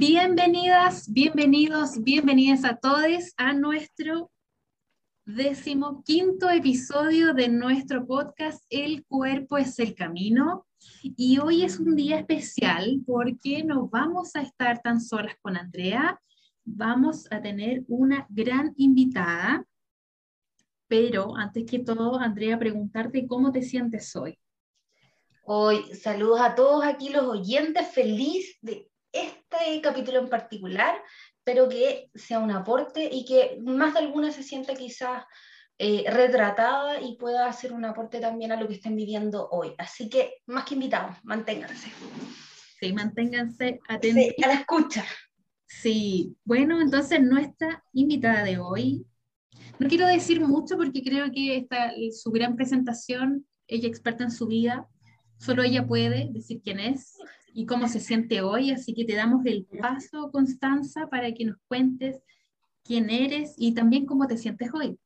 Bienvenidas, bienvenidos, bienvenidas a todos a nuestro décimo quinto episodio de nuestro podcast El cuerpo es el camino. Y hoy es un día especial porque no vamos a estar tan solas con Andrea, vamos a tener una gran invitada. Pero antes que todo, Andrea, preguntarte cómo te sientes hoy. Hoy, saludos a todos aquí los oyentes, feliz de este capítulo en particular, pero que sea un aporte y que más de alguna se sienta quizás eh, retratada y pueda hacer un aporte también a lo que estén viviendo hoy. Así que, más que invitados, manténganse. Sí, manténganse atentos. a la escucha. Sí, bueno, entonces nuestra invitada de hoy, no quiero decir mucho porque creo que esta, su gran presentación, ella experta en su vida, solo ella puede decir quién es y cómo se siente hoy, así que te damos el paso, Constanza, para que nos cuentes quién eres y también cómo te sientes hoy.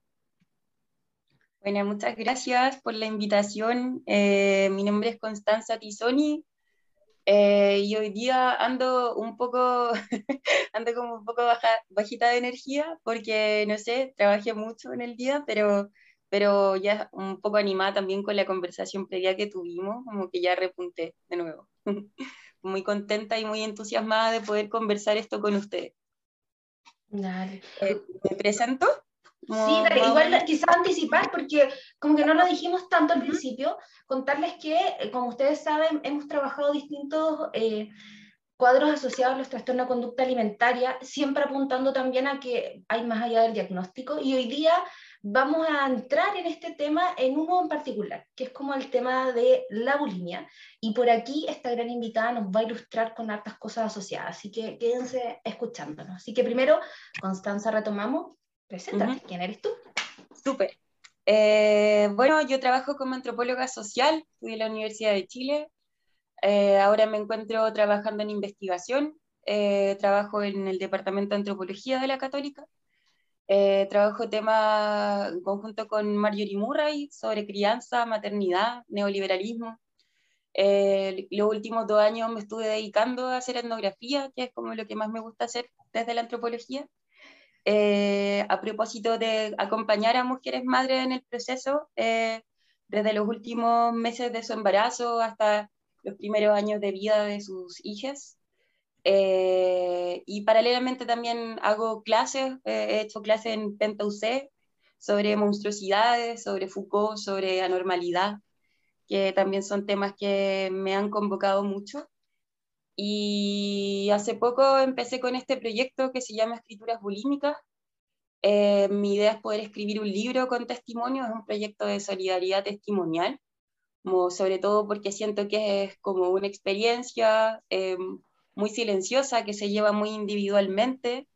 Bueno, muchas gracias por la invitación. Eh, mi nombre es Constanza Tisoni eh, y hoy día ando un poco, ando como un poco baja, bajita de energía porque, no sé, trabajé mucho en el día, pero, pero ya un poco animada también con la conversación previa que tuvimos, como que ya repunté de nuevo. muy contenta y muy entusiasmada de poder conversar esto con ustedes. Dale. Eh, ¿Me presento? Sí, igual quizás anticipar, porque como que no lo dijimos tanto al principio, contarles que, eh, como ustedes saben, hemos trabajado distintos eh, cuadros asociados a los trastornos de conducta alimentaria, siempre apuntando también a que hay más allá del diagnóstico, y hoy día vamos a entrar en este tema en uno en particular, que es como el tema de la bulimia. Y por aquí esta gran invitada nos va a ilustrar con hartas cosas asociadas, así que quédense escuchándonos. Así que primero, Constanza, retomamos. Preséntate, ¿quién eres tú? Súper. Eh, bueno, yo trabajo como antropóloga social, fui en la Universidad de Chile. Eh, ahora me encuentro trabajando en investigación. Eh, trabajo en el Departamento de Antropología de la Católica eh, trabajo tema en conjunto con Marjorie Murray sobre crianza, maternidad, neoliberalismo. Eh, los últimos dos años me estuve dedicando a hacer etnografía, que es como lo que más me gusta hacer desde la antropología. Eh, a propósito de acompañar a mujeres madres en el proceso, desde los últimos meses de su embarazo hasta los primeros años de vida de sus hijas. Eh, y paralelamente también hago clases, eh, he hecho clases en UC sobre monstruosidades, sobre Foucault, sobre anormalidad, que también son temas que me han convocado mucho. Y hace poco empecé con este proyecto que se llama Escrituras Bulímicas. Eh, mi idea es poder escribir un libro con testimonios, es un proyecto de solidaridad testimonial, como sobre todo porque siento que es como una experiencia muy silenciosa, que se lleva muy individualmente.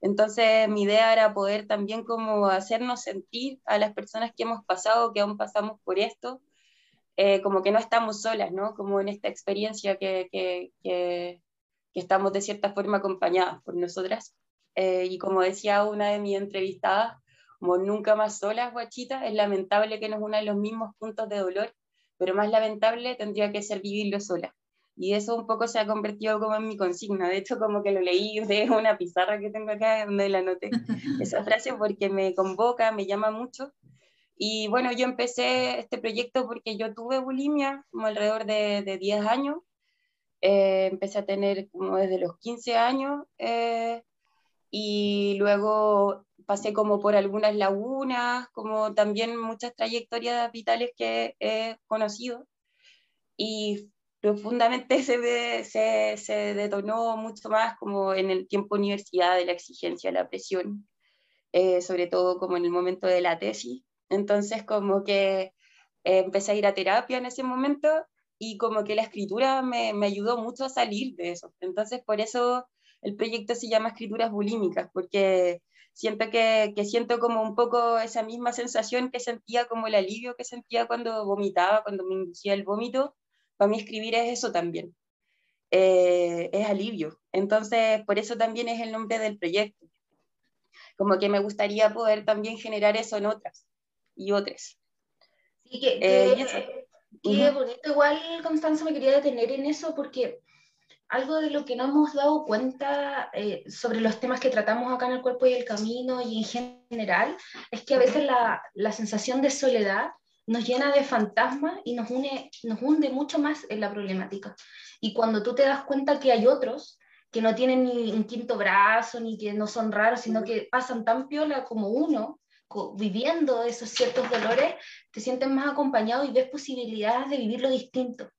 Entonces mi idea era poder también como hacernos sentir a las personas que hemos pasado, que aún pasamos por esto, eh, como que no estamos solas, ¿no? Como en esta experiencia que, que, que, estamos de cierta forma acompañadas por nosotras. Eh, y como decía una de mis entrevistadas, como nunca más solas, guachita, es lamentable que nos unan los mismos puntos de dolor, pero más lamentable tendría que ser vivirlo sola. Y eso un poco se ha convertido como en mi consigna. De hecho, como que lo leí de una pizarra que tengo acá donde la anoté esa frase porque me convoca, me llama mucho. Y bueno, yo empecé este proyecto porque yo tuve bulimia como alrededor de, de 10 años. Eh, empecé a tener como desde los 15 años eh, y luego pasé como por algunas lagunas, como también muchas trayectorias vitales que he conocido. Y profundamente se, se, detonó mucho más como en el tiempo universidad de la exigencia, la presión, eh, sobre todo como en el momento de la tesis. Entonces como que eh, empecé a ir a terapia en ese momento y como que la escritura me, ayudó mucho a salir de eso. Entonces, por eso el proyecto se llama Escrituras Bulímicas, porque siento que, siento como un poco esa misma sensación que sentía, como el alivio que sentía cuando vomitaba, cuando me inducía el vómito. Para mí escribir es eso también, eh, es alivio. Entonces, por eso también es el nombre del proyecto. Como que me gustaría poder también generar eso en otras y otras. Sí, que, eh, qué bonito. Igual, Constanza, me quería detener en eso porque algo de lo que no hemos dado cuenta eh, sobre los temas que tratamos acá en el cuerpo y el camino y en general es que a veces la, la sensación de soledad nos llena de fantasmas y nos, une, nos hunde mucho más en la problemática. Y cuando tú te das cuenta que hay otros que no tienen ni un quinto brazo, ni que no son raros, sino que pasan tan piola como uno, viviendo esos ciertos dolores, te sientes más acompañado y ves posibilidades de vivirlo distinto.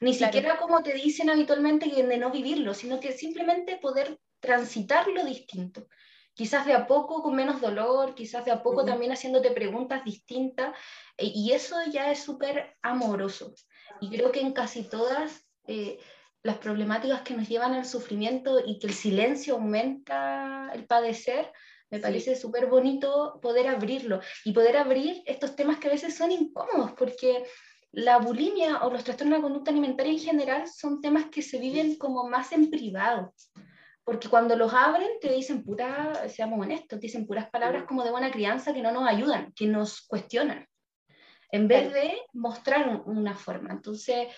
Ni siquiera como te dicen habitualmente de no vivirlo, sino que simplemente poder transitarlo distinto. Quizás de a poco con menos dolor, quizás de a poco también haciéndote preguntas distintas, e, y eso ya es súper amoroso. Y creo que en casi todas eh, las problemáticas que nos llevan al sufrimiento y que el silencio aumenta el padecer, me parece súper bonito poder abrirlo y poder abrir estos temas que a veces son incómodos, porque la bulimia o los trastornos de conducta alimentaria en general son temas que se viven como más en privado. Porque cuando los abren te dicen puras, seamos honestos, dicen puras palabras como de buena crianza que no nos ayudan, que nos cuestionan en vez de mostrar una forma. Entonces,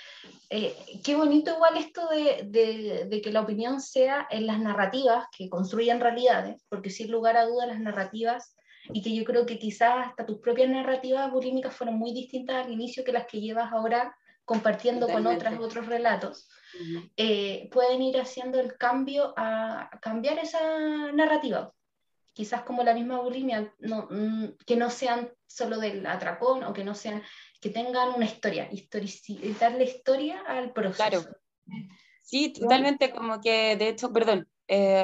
eh, qué bonito igual esto de, de, que la opinión sea en las narrativas que construyen realidades, porque sin lugar a dudas las narrativas, y que yo creo que quizás hasta tus propias narrativas bulímicas fueron muy distintas al inicio que las que llevas ahora compartiendo con otras otros relatos, eh, pueden ir haciendo el cambio a cambiar esa narrativa quizás como la misma bulimia, no, mm, que no sean solo del atracón o que no sean, que tengan una historia, darle historia al proceso. Claro. Sí, totalmente, como que, de hecho, perdón, eh,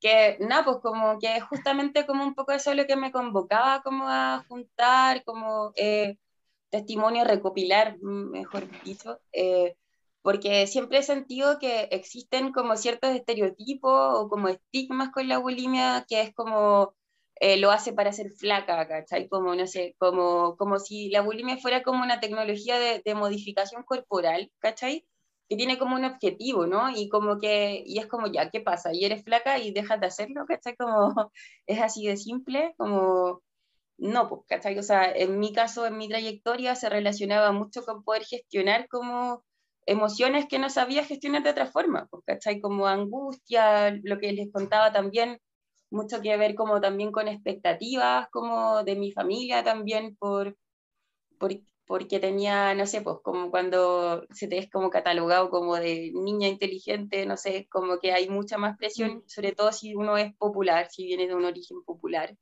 que nada, pues como que justamente como un poco eso lo que me convocaba como a juntar, como eh, testimonio, recopilar, mejor dicho, eh, porque siempre he sentido que existen como ciertos estereotipos o como estigmas con la bulimia, que es como eh, lo hace para ser flaca, ¿cachai? Como, no sé, como, como si la bulimia fuera como una tecnología de, de modificación corporal, ¿cachai? Que tiene como un objetivo, ¿no? Y como que, y es como, ya, ¿qué pasa? Y eres flaca y dejas de hacerlo, ¿cachai? Como, es así de simple, como, no, pues, ¿cachai? O sea, en mi caso, en mi trayectoria, se relacionaba mucho con poder gestionar como emociones que no sabía gestionar de otra forma, pues, ¿cachai? Como angustia, lo que les contaba también, mucho que ver como también con expectativas, como de mi familia también, por, por, porque tenía, no sé, pues como cuando se te es como catalogado como de niña inteligente, no sé, como que hay mucha más presión, mm. sobre todo si uno es popular, si viene de un origen popular.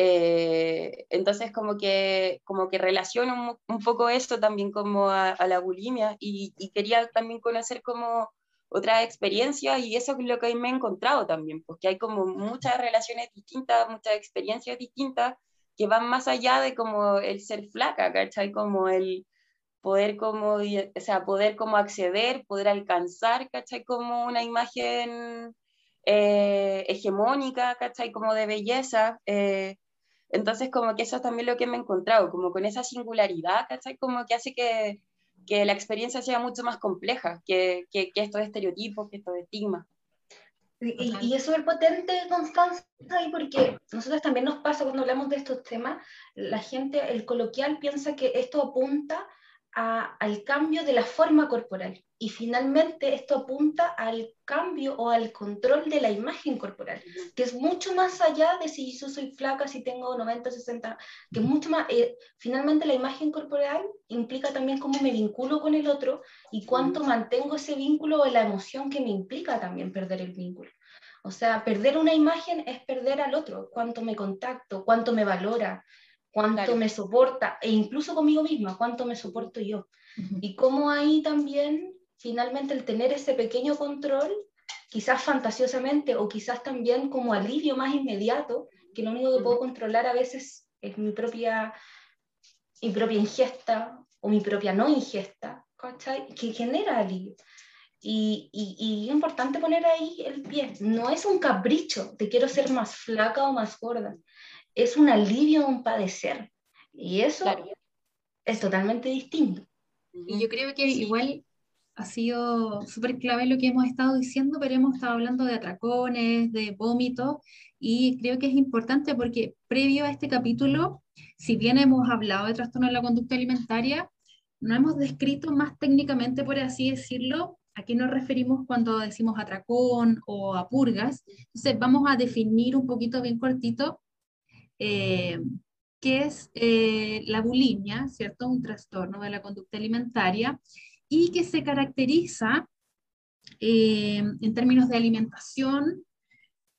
Eh, entonces como que, como que relaciono un, poco esto también como a, la bulimia y, quería también conocer como otra experiencia y eso es lo que me he encontrado también, porque hay como muchas relaciones distintas, muchas experiencias distintas que van más allá de como el ser flaca, ¿cachai? Como el poder como, o sea, poder como acceder, poder alcanzar, ¿cachai? Como una imagen eh, hegemónica, ¿cachai? Como de belleza. Eh, entonces, como que eso es también lo que me he encontrado, como con esa singularidad, ¿cachai? Como que hace que, que la experiencia sea mucho más compleja que, que, que estos estereotipos, que estos estigmas. Y, y, es súper potente, Constanza, porque nosotros también nos pasa cuando hablamos de estos temas, la gente, el coloquial piensa que esto apunta al cambio de la forma corporal. Y finalmente esto apunta al cambio o al control de la imagen corporal, que es mucho más allá de si yo soy flaca, si tengo 90, 60, que mucho más, eh, finalmente la imagen corporal implica también cómo me vinculo con el otro y cuánto mantengo ese vínculo o la emoción que me implica también perder el vínculo. O sea, perder una imagen es perder al otro, cuánto me contacto, cuánto me valora, cuánto me soporta, e incluso conmigo misma, cuánto me soporto yo. Y cómo ahí también, finalmente, el tener ese pequeño control, quizás fantasiosamente o quizás también como alivio más inmediato, que lo único que puedo controlar a veces es mi propia mi propia ingesta o mi propia no ingesta, que genera alivio. Y, y, es importante poner ahí el pie. No es un capricho de quiero ser más flaca o más gorda. Es un alivio, un padecer. Y eso es totalmente distinto. Y yo creo que igual ha sido súper clave lo que hemos estado diciendo, pero hemos estado hablando de atracones, de vómitos, y creo que es importante porque previo a este capítulo, si bien hemos hablado de trastorno de la conducta alimentaria, no hemos descrito más técnicamente, por así decirlo, a qué nos referimos cuando decimos atracón o a purgas. Entonces vamos a definir un poquito bien cortito eh, qué es eh, la bulimia, ¿cierto? Un trastorno de la conducta alimentaria y que se caracteriza eh, en términos de alimentación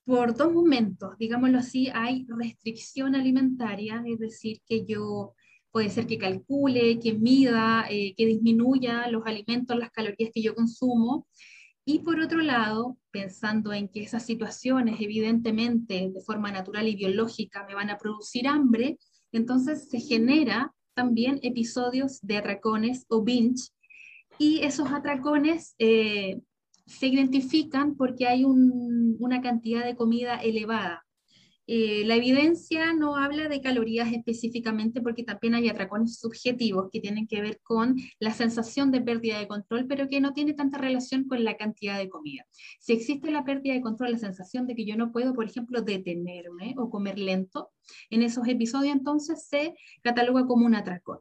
por dos momentos, digámoslo así, hay restricción alimentaria, es decir, que yo puede ser que calcule, que mida, eh, que disminuya los alimentos, las calorías que yo consumo. Y por otro lado, pensando en que esas situaciones evidentemente de forma natural y biológica me van a producir hambre, entonces se genera también episodios de atracones o binge. Y esos atracones eh, se identifican porque hay una cantidad de comida elevada. Eh, la evidencia no habla de calorías específicamente porque también hay atracones subjetivos que tienen que ver con la sensación de pérdida de control, pero que no tiene tanta relación con la cantidad de comida. Si existe la pérdida de control, la sensación de que yo no puedo, por ejemplo, detenerme o comer lento, en esos episodios entonces se cataloga como un atracón.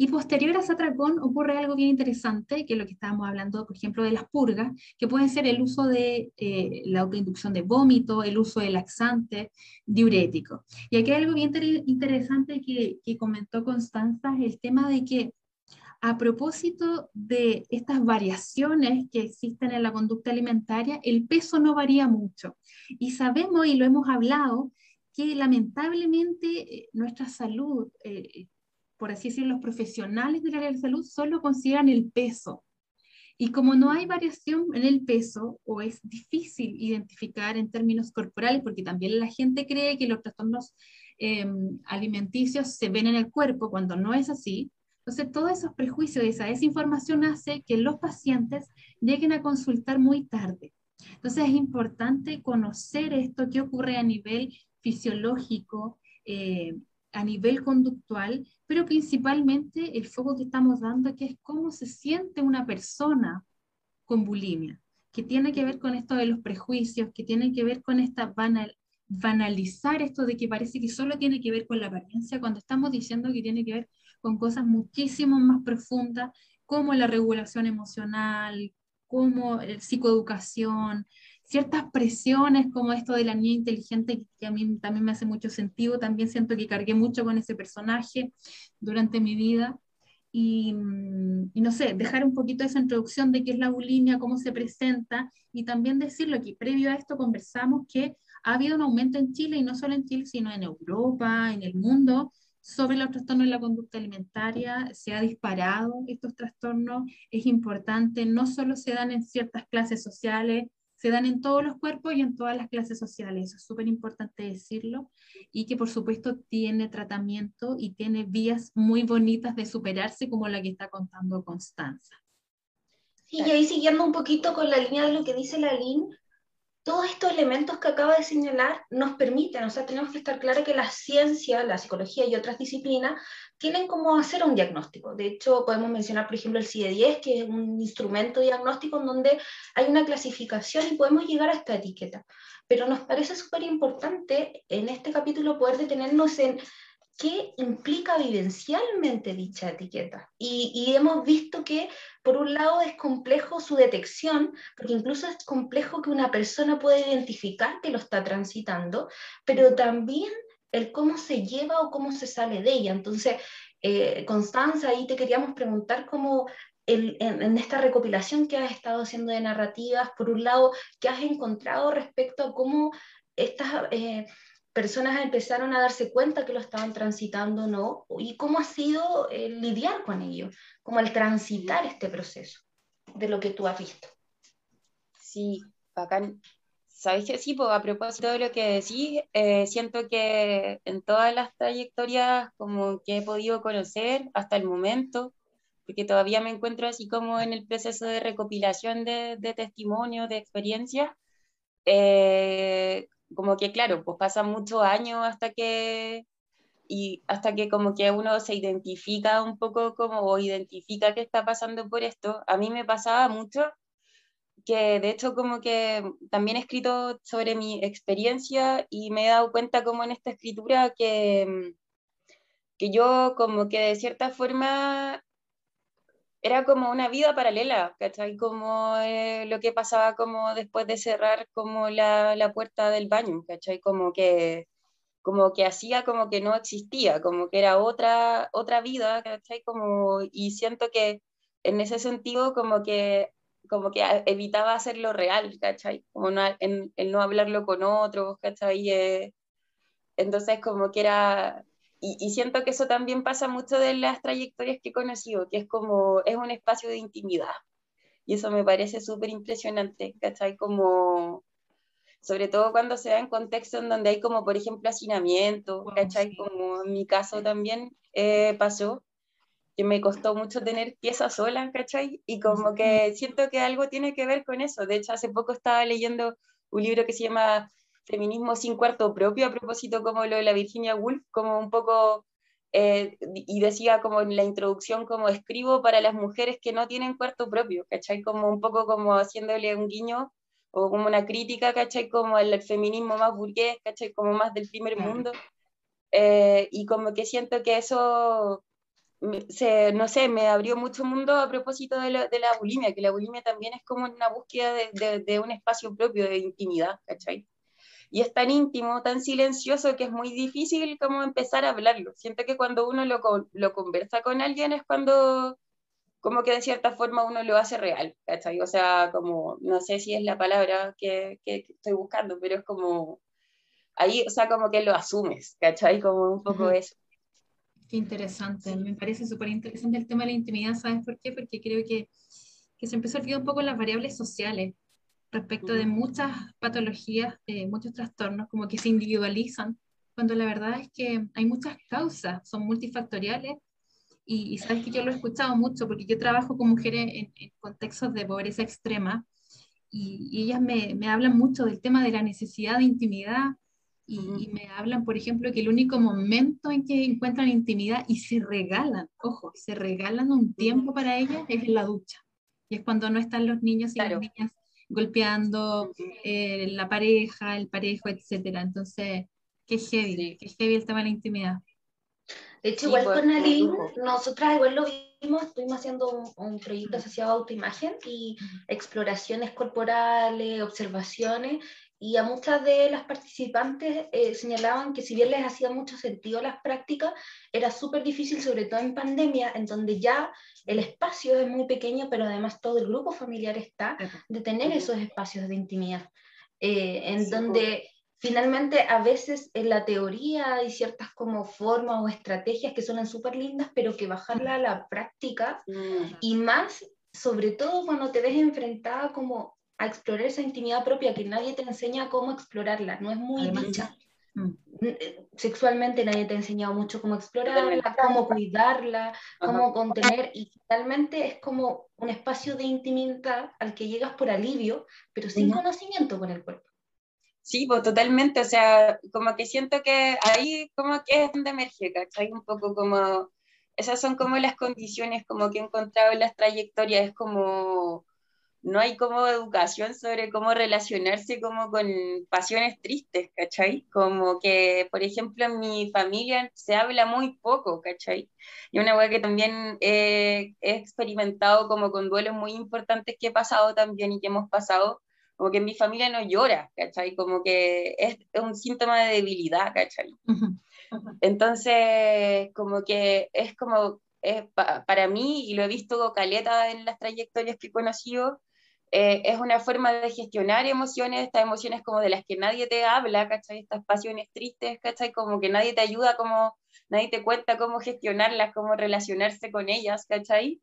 Y posterior a ese ocurre algo bien interesante, que es lo que estábamos hablando, por ejemplo, de las purgas, que pueden ser el uso de eh, la autoinducción de vómito, el uso de laxante, diurético. Y aquí hay algo bien interesante que, que comentó Constanza, el tema de que a propósito de estas variaciones que existen en la conducta alimentaria, el peso no varía mucho. Y sabemos, y lo hemos hablado, que lamentablemente eh, nuestra salud, eh, por así decirlo, los profesionales del área de salud solo consideran el peso. Y como no hay variación en el peso, o es difícil identificar en términos corporales, porque también la gente cree que los trastornos em, alimenticios se ven en el cuerpo, cuando no es así, entonces todos esos prejuicios, esa desinformación hace que los pacientes lleguen a consultar muy tarde. Entonces es importante conocer esto, qué ocurre a nivel fisiológico, eh, a nivel conductual, pero principalmente el foco que estamos dando que es cómo se siente una persona con bulimia, que tiene que ver con esto de los prejuicios, que tiene que ver con esta banal, banalizar esto de que parece que solo tiene que ver con la apariencia, cuando estamos diciendo que tiene que ver con cosas muchísimo más profundas, como la regulación emocional, como la psicoeducación, ciertas presiones como esto de la niña inteligente, que a mí también me hace mucho sentido, también siento que cargué mucho con ese personaje durante mi vida. Y, mm, y, no sé, dejar un poquito esa introducción de qué es la bulimia, cómo se presenta, y también decirlo que previo a esto conversamos que ha habido un aumento en Chile, y no solo en Chile, sino en Europa, en el mundo, sobre los trastornos de la conducta alimentaria, se ha disparado estos trastornos, es importante, no solo se dan en ciertas clases sociales, se dan en todos los cuerpos y en todas las clases sociales, eso es súper importante decirlo, y que por supuesto tiene tratamiento y tiene vías muy bonitas de superarse como la que está contando Constanza. Sí, y ahí siguiendo un poquito con la línea de lo que dice la LIN, todos estos elementos que acaba de señalar nos permiten, o sea, tenemos que estar claros que la ciencia, la psicología y otras disciplinas tienen como hacer un diagnóstico. De hecho, podemos mencionar, por ejemplo, el CIE-10, que es un instrumento diagnóstico en donde hay una clasificación y podemos llegar a esta etiqueta. Pero nos parece súper importante en este capítulo poder detenernos en qué implica vivencialmente dicha etiqueta. Y, hemos visto que, por un lado, es complejo su detección, porque incluso es complejo que una persona pueda identificar que lo está transitando, pero también el cómo se lleva o cómo se sale de ella. Entonces, eh, Constanza, ahí te queríamos preguntar cómo en, esta recopilación que has estado haciendo de narrativas, por un lado, ¿qué has encontrado respecto a cómo estas... Eh, personas empezaron a darse cuenta que lo estaban transitando o no, y cómo ha sido el lidiar con ello, como el transitar este proceso de lo que tú has visto. Sí, bacán. Sabes que sí, pues a propósito de lo que decís, eh, siento que en todas las trayectorias como que he podido conocer hasta el momento, porque todavía me encuentro así como en el proceso de recopilación de, de testimonios, de experiencias, eh, como que claro, pues pasan muchos años hasta que, y hasta que como que uno se identifica un poco como, o identifica que está pasando por esto. A mí me pasaba mucho que de hecho como que también he escrito sobre mi experiencia y me he dado cuenta como en esta escritura que, que yo como que de cierta forma era como una vida paralela, ¿cachai? Como eh, lo que pasaba como después de cerrar como la, la, puerta del baño, ¿cachai? Como que, como que hacía como que no existía, como que era otra, otra vida, ¿cachai? Como, y siento que en ese sentido como que, como que evitaba hacerlo real, ¿cachai? Como no, en, el no hablarlo con otros, ¿cachai? Eh, entonces como que era y, siento que eso también pasa mucho de las trayectorias que he conocido, que es como, es un espacio de intimidad. Y eso me parece súper impresionante, ¿cachai? Como, sobre todo cuando se da en contextos en donde hay como, por ejemplo, hacinamiento, ¿cachai? Como en mi caso también eh, pasó, que me costó mucho tener piezas solas, ¿cachai? Y como que siento que algo tiene que ver con eso. De hecho, hace poco estaba leyendo un libro que se llama feminismo sin cuarto propio, a propósito como lo de la Virginia Woolf, como un poco, eh, y decía como en la introducción, como escribo para las mujeres que no tienen cuarto propio, ¿cachai? Como un poco como haciéndole un guiño o como una crítica, ¿cachai? Como al feminismo más burgués, ¿cachai? Como más del primer mundo. Eh, y como que siento que eso, se, no sé, me abrió mucho mundo a propósito de, de, la bulimia, que la bulimia también es como una búsqueda de, de, de un espacio propio, de intimidad, ¿cachai? Y es tan íntimo, tan silencioso que es muy difícil como empezar a hablarlo. Siento que cuando uno lo, lo conversa con alguien es cuando como que de cierta forma uno lo hace real, ¿cachai? O sea, como, no sé si es la palabra que, que, estoy buscando, pero es como, ahí, o sea, como que lo asumes, ¿cachai? Como un poco eso. Qué interesante, me parece súper interesante el tema de la intimidad, ¿sabes por qué? Porque creo que, que se empezó a olvidar un poco las variables sociales respecto de muchas patologías, eh, muchos trastornos, como que se individualizan, cuando la verdad es que hay muchas causas, son multifactoriales, y, sabes que yo lo he escuchado mucho, porque yo trabajo con mujeres en, contextos de pobreza extrema, y, ellas me, me, hablan mucho del tema de la necesidad de intimidad, y, y, me hablan, por ejemplo, que el único momento en que encuentran intimidad y se regalan, ojo, se regalan un tiempo para ellas es en la ducha. Y es cuando no están los niños y las niñas golpeando eh, la pareja, el parejo, etcétera. Entonces, qué heavy, qué heavy el tema de la intimidad. De hecho, igual pues, con Aline, nosotras igual lo vimos, estuvimos haciendo un, un proyecto asociado a autoimagen y exploraciones corporales, observaciones, y a muchas de las participantes eh, señalaban que si bien les hacía mucho sentido las prácticas, era súper difícil, sobre todo en pandemia, en donde ya el espacio es muy pequeño, pero además todo el grupo familiar está, de tener esos espacios de intimidad, eh, en donde finalmente a veces en la teoría hay ciertas como formas o estrategias que suenan súper lindas, pero que bajarla a la práctica y más, sobre todo cuando te ves enfrentada como a explorar esa intimidad propia que nadie te enseña cómo explorarla, no es muy dicha. Mm. Eh, sexualmente nadie te ha enseñado mucho cómo explorarla, cómo cuidarla, cómo contener, y finalmente es como un espacio de intimidad al que llegas por alivio, pero sin conocimiento con el cuerpo. Sí, pues totalmente, o sea, como que siento que ahí como que es donde emerge, ¿cachai? Un poco como, esas son como las condiciones como que he encontrado en las trayectorias, es como no hay como educación sobre cómo relacionarse como con pasiones tristes, ¿cachai? Como que, por ejemplo, en mi familia se habla muy poco, ¿cachai? Y una cosa que también he, experimentado como con duelos muy importantes que he pasado también y que hemos pasado, como que en mi familia no llora, ¿cachai? Como que es un síntoma de debilidad, ¿cachai? Entonces, como que es como, para mí, y lo he visto caleta en las trayectorias que he conocido, eh, es una forma de gestionar emociones, estas emociones como de las que nadie te habla, ¿cachai? Estas pasiones tristes, ¿cachai? Como que nadie te ayuda, como nadie te cuenta cómo gestionarlas, cómo relacionarse con ellas, ¿cachai?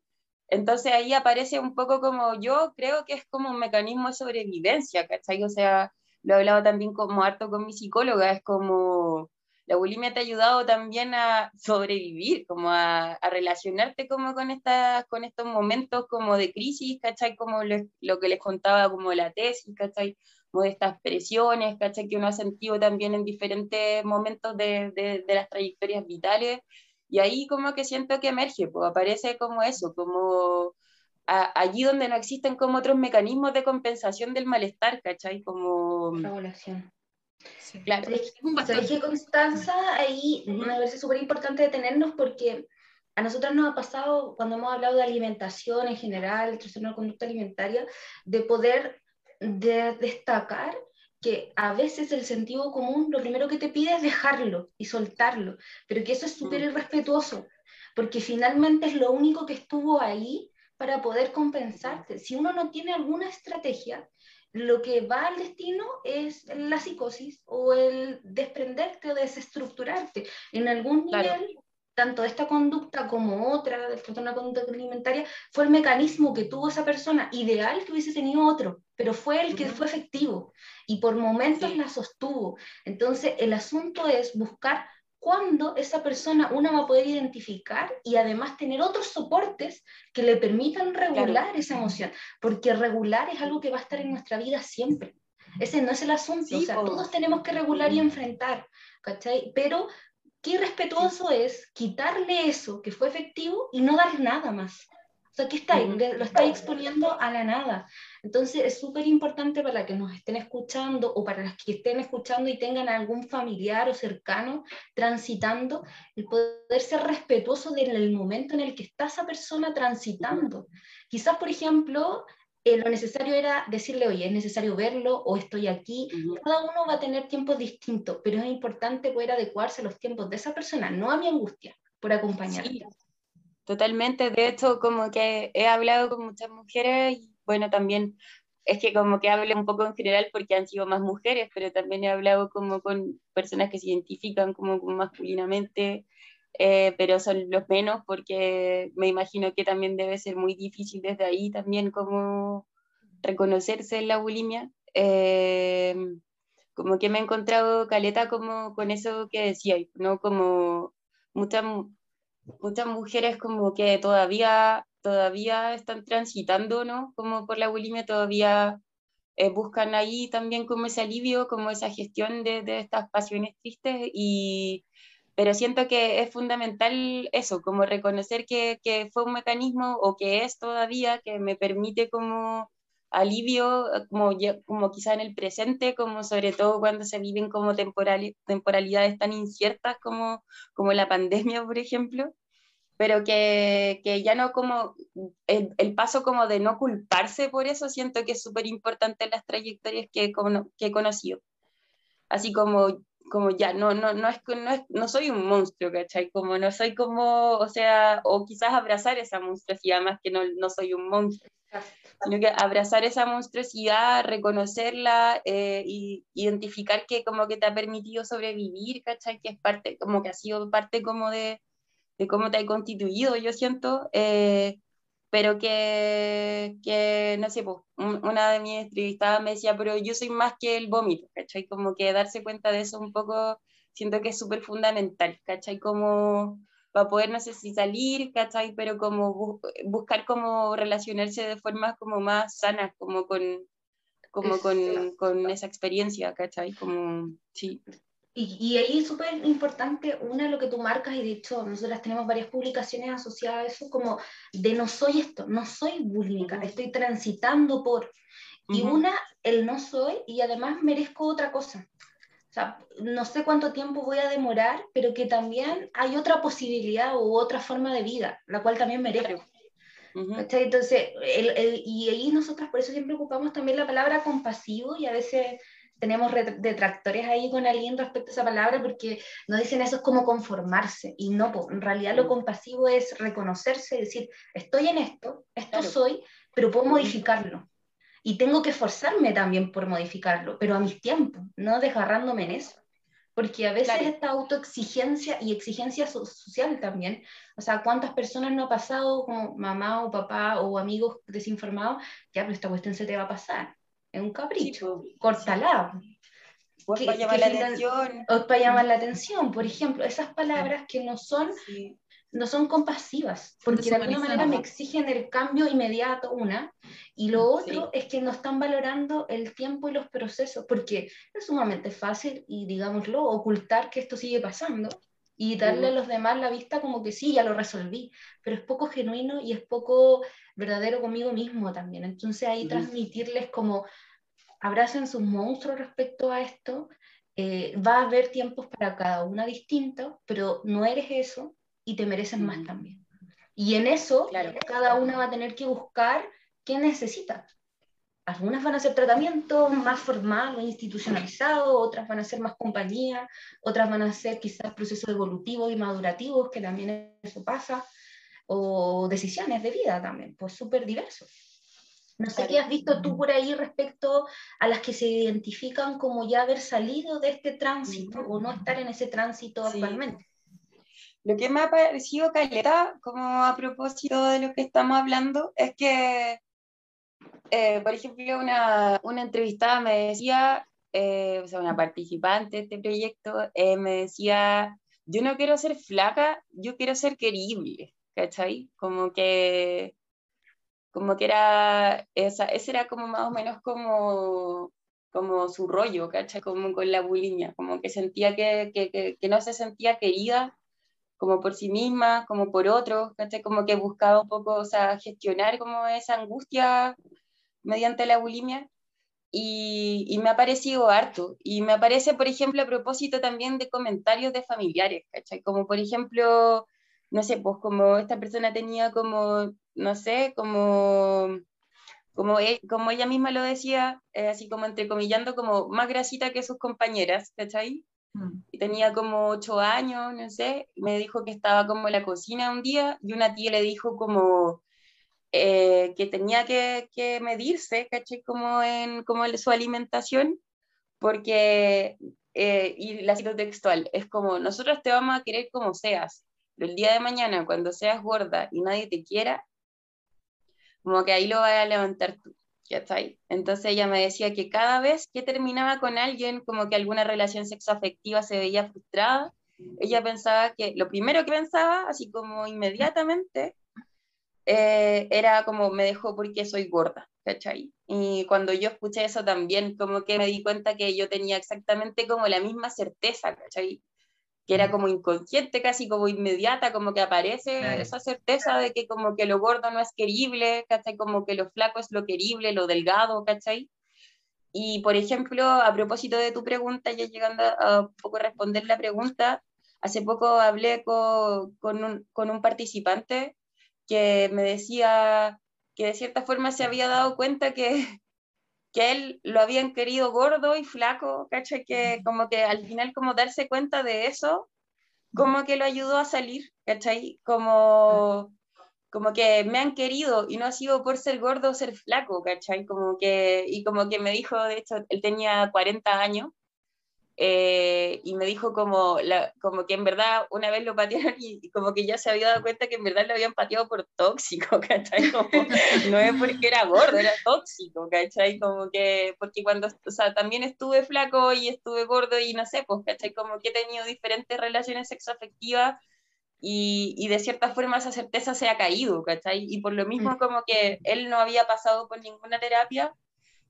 Entonces ahí aparece un poco como yo creo que es como un mecanismo de sobrevivencia, ¿cachai? O sea, lo he hablado también como harto con mi psicóloga, es como la bulimia te ha ayudado también a sobrevivir, como a, a relacionarte como con, estas, con estos momentos como de crisis, ¿cachai? Como lo, que les contaba como la tesis, ¿cachai? Como de estas presiones, ¿cachai? Que uno ha sentido también en diferentes momentos de, de, de las trayectorias vitales. Y ahí como que siento que emerge, pues aparece como eso, como allí donde no existen como otros mecanismos de compensación del malestar, ¿cachai? Como... Regulación. Claro. ¿Sabes que Constanza? Ahí me parece súper importante detenernos porque a nosotros nos ha pasado, cuando hemos hablado de alimentación en general, trastorno de conducta alimentaria, de poder destacar que a veces el sentido común lo primero que te pide es dejarlo y soltarlo, pero que eso es súper mm. irrespetuoso, porque finalmente es lo único que estuvo ahí para poder compensarte. Si uno no tiene alguna estrategia, lo que va al destino es la psicosis o el desprenderte o desestructurarte. En algún nivel, tanto esta conducta como otra, del trastorno de conducta alimentaria, fue el mecanismo que tuvo esa persona, ideal que hubiese tenido otro, pero fue el que fue efectivo y por momentos la sostuvo. Entonces, el asunto es buscar cuándo esa persona una va a poder identificar y además tener otros soportes que le permitan regular esa emoción, porque regular es algo que va a estar en nuestra vida siempre. Ese no es el asunto, o sea, todos tenemos que regular y enfrentar, ¿cachai? Pero qué irrespetuoso es quitarle eso que fue efectivo y no dar nada más. Sea, ¿qué está Lo está exponiendo a la nada. Entonces, es súper importante para que nos estén escuchando o para las que estén escuchando y tengan algún familiar o cercano transitando, el poder ser respetuoso del momento en el que está esa persona transitando. Quizás, por ejemplo, eh, lo necesario era decirle, oye, es necesario verlo o estoy aquí. Cada uno va a tener tiempos distintos, pero es importante poder adecuarse a los tiempos de esa persona, no a mi angustia, por acompañarte. Totalmente, de hecho, como que he hablado con muchas mujeres y bueno, también es que como que hablo un poco en general porque han sido más mujeres, pero también he hablado como con personas que se identifican como, masculinamente, eh, pero son los menos porque me imagino que también debe ser muy difícil desde ahí también como reconocerse en la bulimia. Eh, como que me he encontrado caleta como con eso que decía, ¿no? Como muchas muchas mujeres como que todavía, todavía están transitando, ¿no? Como por la bulimia, todavía eh, buscan ahí también como ese alivio, como esa gestión de, de, estas pasiones tristes y pero siento que es fundamental eso, como reconocer que, que fue un mecanismo o que es todavía que me permite como alivio, como, como quizá en el presente, como sobre todo cuando se viven como temporalidades tan inciertas como, como la pandemia, por ejemplo, pero que, que ya no como el, el, paso como de no culparse por eso, siento que es súper importante en las trayectorias que, que he conocido. Así como como ya, no, no, no, es, no, es, no soy un monstruo, ¿cachai? Como no soy como, o sea, o quizás abrazar esa monstruosidad más que no, no soy un monstruo sino que abrazar esa monstruosidad, reconocerla eh, y identificar que como que te ha permitido sobrevivir, ¿cachai? Que es parte, como que ha sido parte como de, de cómo te ha constituido, yo siento, eh, pero que, que, no sé, pues, una de mis entrevistadas me decía, pero yo soy más que el vómito, ¿cachai? Como que darse cuenta de eso un poco, siento que es súper fundamental, ¿cachai? Como para poder, no sé si salir, ¿cachai? Pero como buscar como relacionarse de formas como más sanas, como con, como con, con esa experiencia, ¿cachai? Como, sí. Y, y, ahí es súper importante, una, lo que tú marcas, y de hecho nosotras tenemos varias publicaciones asociadas a eso, como de no soy esto, no soy bulímica, estoy transitando por. Y una, el no soy, y además merezco otra cosa sea, no sé cuánto tiempo voy a demorar, pero que también hay otra posibilidad u otra forma de vida, la cual también merezco. Entonces, y ahí nosotros por eso siempre ocupamos también la palabra compasivo y a veces tenemos detractores ahí con alguien respecto a esa palabra porque nos dicen eso es como conformarse y no, en realidad lo compasivo es reconocerse, decir, estoy en esto, esto soy, pero puedo modificarlo y tengo que esforzarme también por modificarlo, pero a mis tiempos, no desgarrándome en eso. Porque a veces esta autoexigencia y exigencia social también, o sea, ¿cuántas personas no ha pasado como mamá o papá o amigos desinformados? Ya, pero esta cuestión se te va a pasar. Es un capricho, sí, córtala. O es para llamar la atención. O para llamar la atención, por ejemplo, esas palabras que no son, no son compasivas, porque de alguna manera me exigen el cambio inmediato, una, y lo otro es que no están valorando el tiempo y los procesos, porque es sumamente fácil, y digámoslo, ocultar que esto sigue pasando y darle a los demás la vista como que sí, ya lo resolví, pero es poco genuino y es poco verdadero conmigo mismo también. Entonces ahí transmitirles como abracen sus monstruos respecto a esto, eh, va a haber tiempos para cada una distinta, pero no eres eso y te mereces más también. Y en eso cada una va a tener que buscar qué necesita. Algunas van a ser tratamiento más formal o institucionalizado, otras van a ser más compañía, otras van a ser quizás procesos evolutivos y madurativos, que también eso pasa, o decisiones de vida también, pues súper diversos. No sé qué has visto tú por ahí respecto a las que se identifican como ya haber salido de este tránsito o no estar en ese tránsito actualmente. Lo que me ha parecido, Caleta, como a propósito de lo que estamos hablando, es que eh, por ejemplo, una, una, entrevistada me decía, eh, o sea, una participante de este proyecto, eh, me decía, yo no quiero ser flaca, yo quiero ser querible, ¿cachai? Como que, como que era, esa, ese era como más o menos como, como su rollo, ¿cachai? Como con la bulimia, como que sentía que, que, que no se sentía querida como por sí misma, como por otros, ¿cachai? Como que buscaba un poco, o sea, gestionar como esa angustia mediante la bulimia y, y, me ha parecido harto. Y me aparece, por ejemplo, a propósito también de comentarios de familiares, ¿cachai? Como por ejemplo, no sé, pues como esta persona tenía como, no sé, como, como, e, como ella misma lo decía, eh, así como entrecomillando, como más grasita que sus compañeras, ¿cachai? Mm. Y tenía como ocho años, no sé, me dijo que estaba como en la cocina un día y una tía le dijo como, eh, que tenía que, que, medirse, ¿caché? Como en como su alimentación, porque, eh, y la cito textual, es como, nosotros te vamos a querer como seas, pero el día de mañana, cuando seas gorda y nadie te quiera, como que ahí lo vas a levantar tú. Ahí. Entonces ella me decía que cada vez que terminaba con alguien, como que alguna relación sexoafectiva se veía frustrada, ella pensaba que lo primero que pensaba, así como inmediatamente, eh, era como me dejó porque soy gorda, ¿cachai? Y cuando yo escuché eso también, como que me di cuenta que yo tenía exactamente como la misma certeza, ¿cachai? Que era como inconsciente, casi como inmediata, como que aparece esa certeza de que como que lo gordo no es querible, ¿cachai? Como que lo flaco es lo querible, lo delgado, ¿cachai? Y por ejemplo, a propósito de tu pregunta, ya llegando a, un poco responder la pregunta, hace poco hablé con, con, un, con un participante que me decía que de cierta forma se había dado cuenta que, que él lo habían querido gordo y flaco, ¿cachai? Que como que al final como darse cuenta de eso, como que lo ayudó a salir, ¿cachai? Como, como que me han querido y no ha sido por ser gordo o ser flaco, ¿cachai? Como que, y como que me dijo, de hecho, él tenía 40 años eh, y me dijo como, la, como que en verdad una vez lo patearon y, como que ya se había dado cuenta que en verdad lo habían pateado por tóxico, ¿cachai? Como, no es porque era gordo, era tóxico, ¿cachai? Como que, porque cuando, o sea, también estuve flaco y estuve gordo y no sé, pues, ¿cachai? Como que he tenido diferentes relaciones sexoafectivas y, y de cierta forma esa certeza se ha caído, ¿cachai? Y por lo mismo mm. como que él no había pasado por ninguna terapia,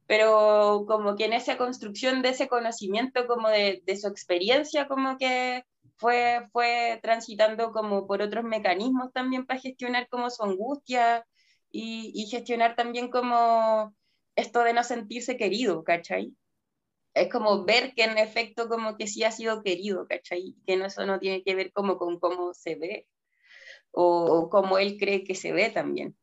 pero como que en esa construcción de ese conocimiento, como de, de su experiencia, como que fue, fue transitando como por otros mecanismos también para gestionar como su angustia y, y, gestionar también como esto de no sentirse querido, ¿cachai? Es como ver que en efecto como que sí ha sido querido, ¿cachai? Que no, eso no tiene que ver como con cómo se ve o, o cómo él cree que se ve también.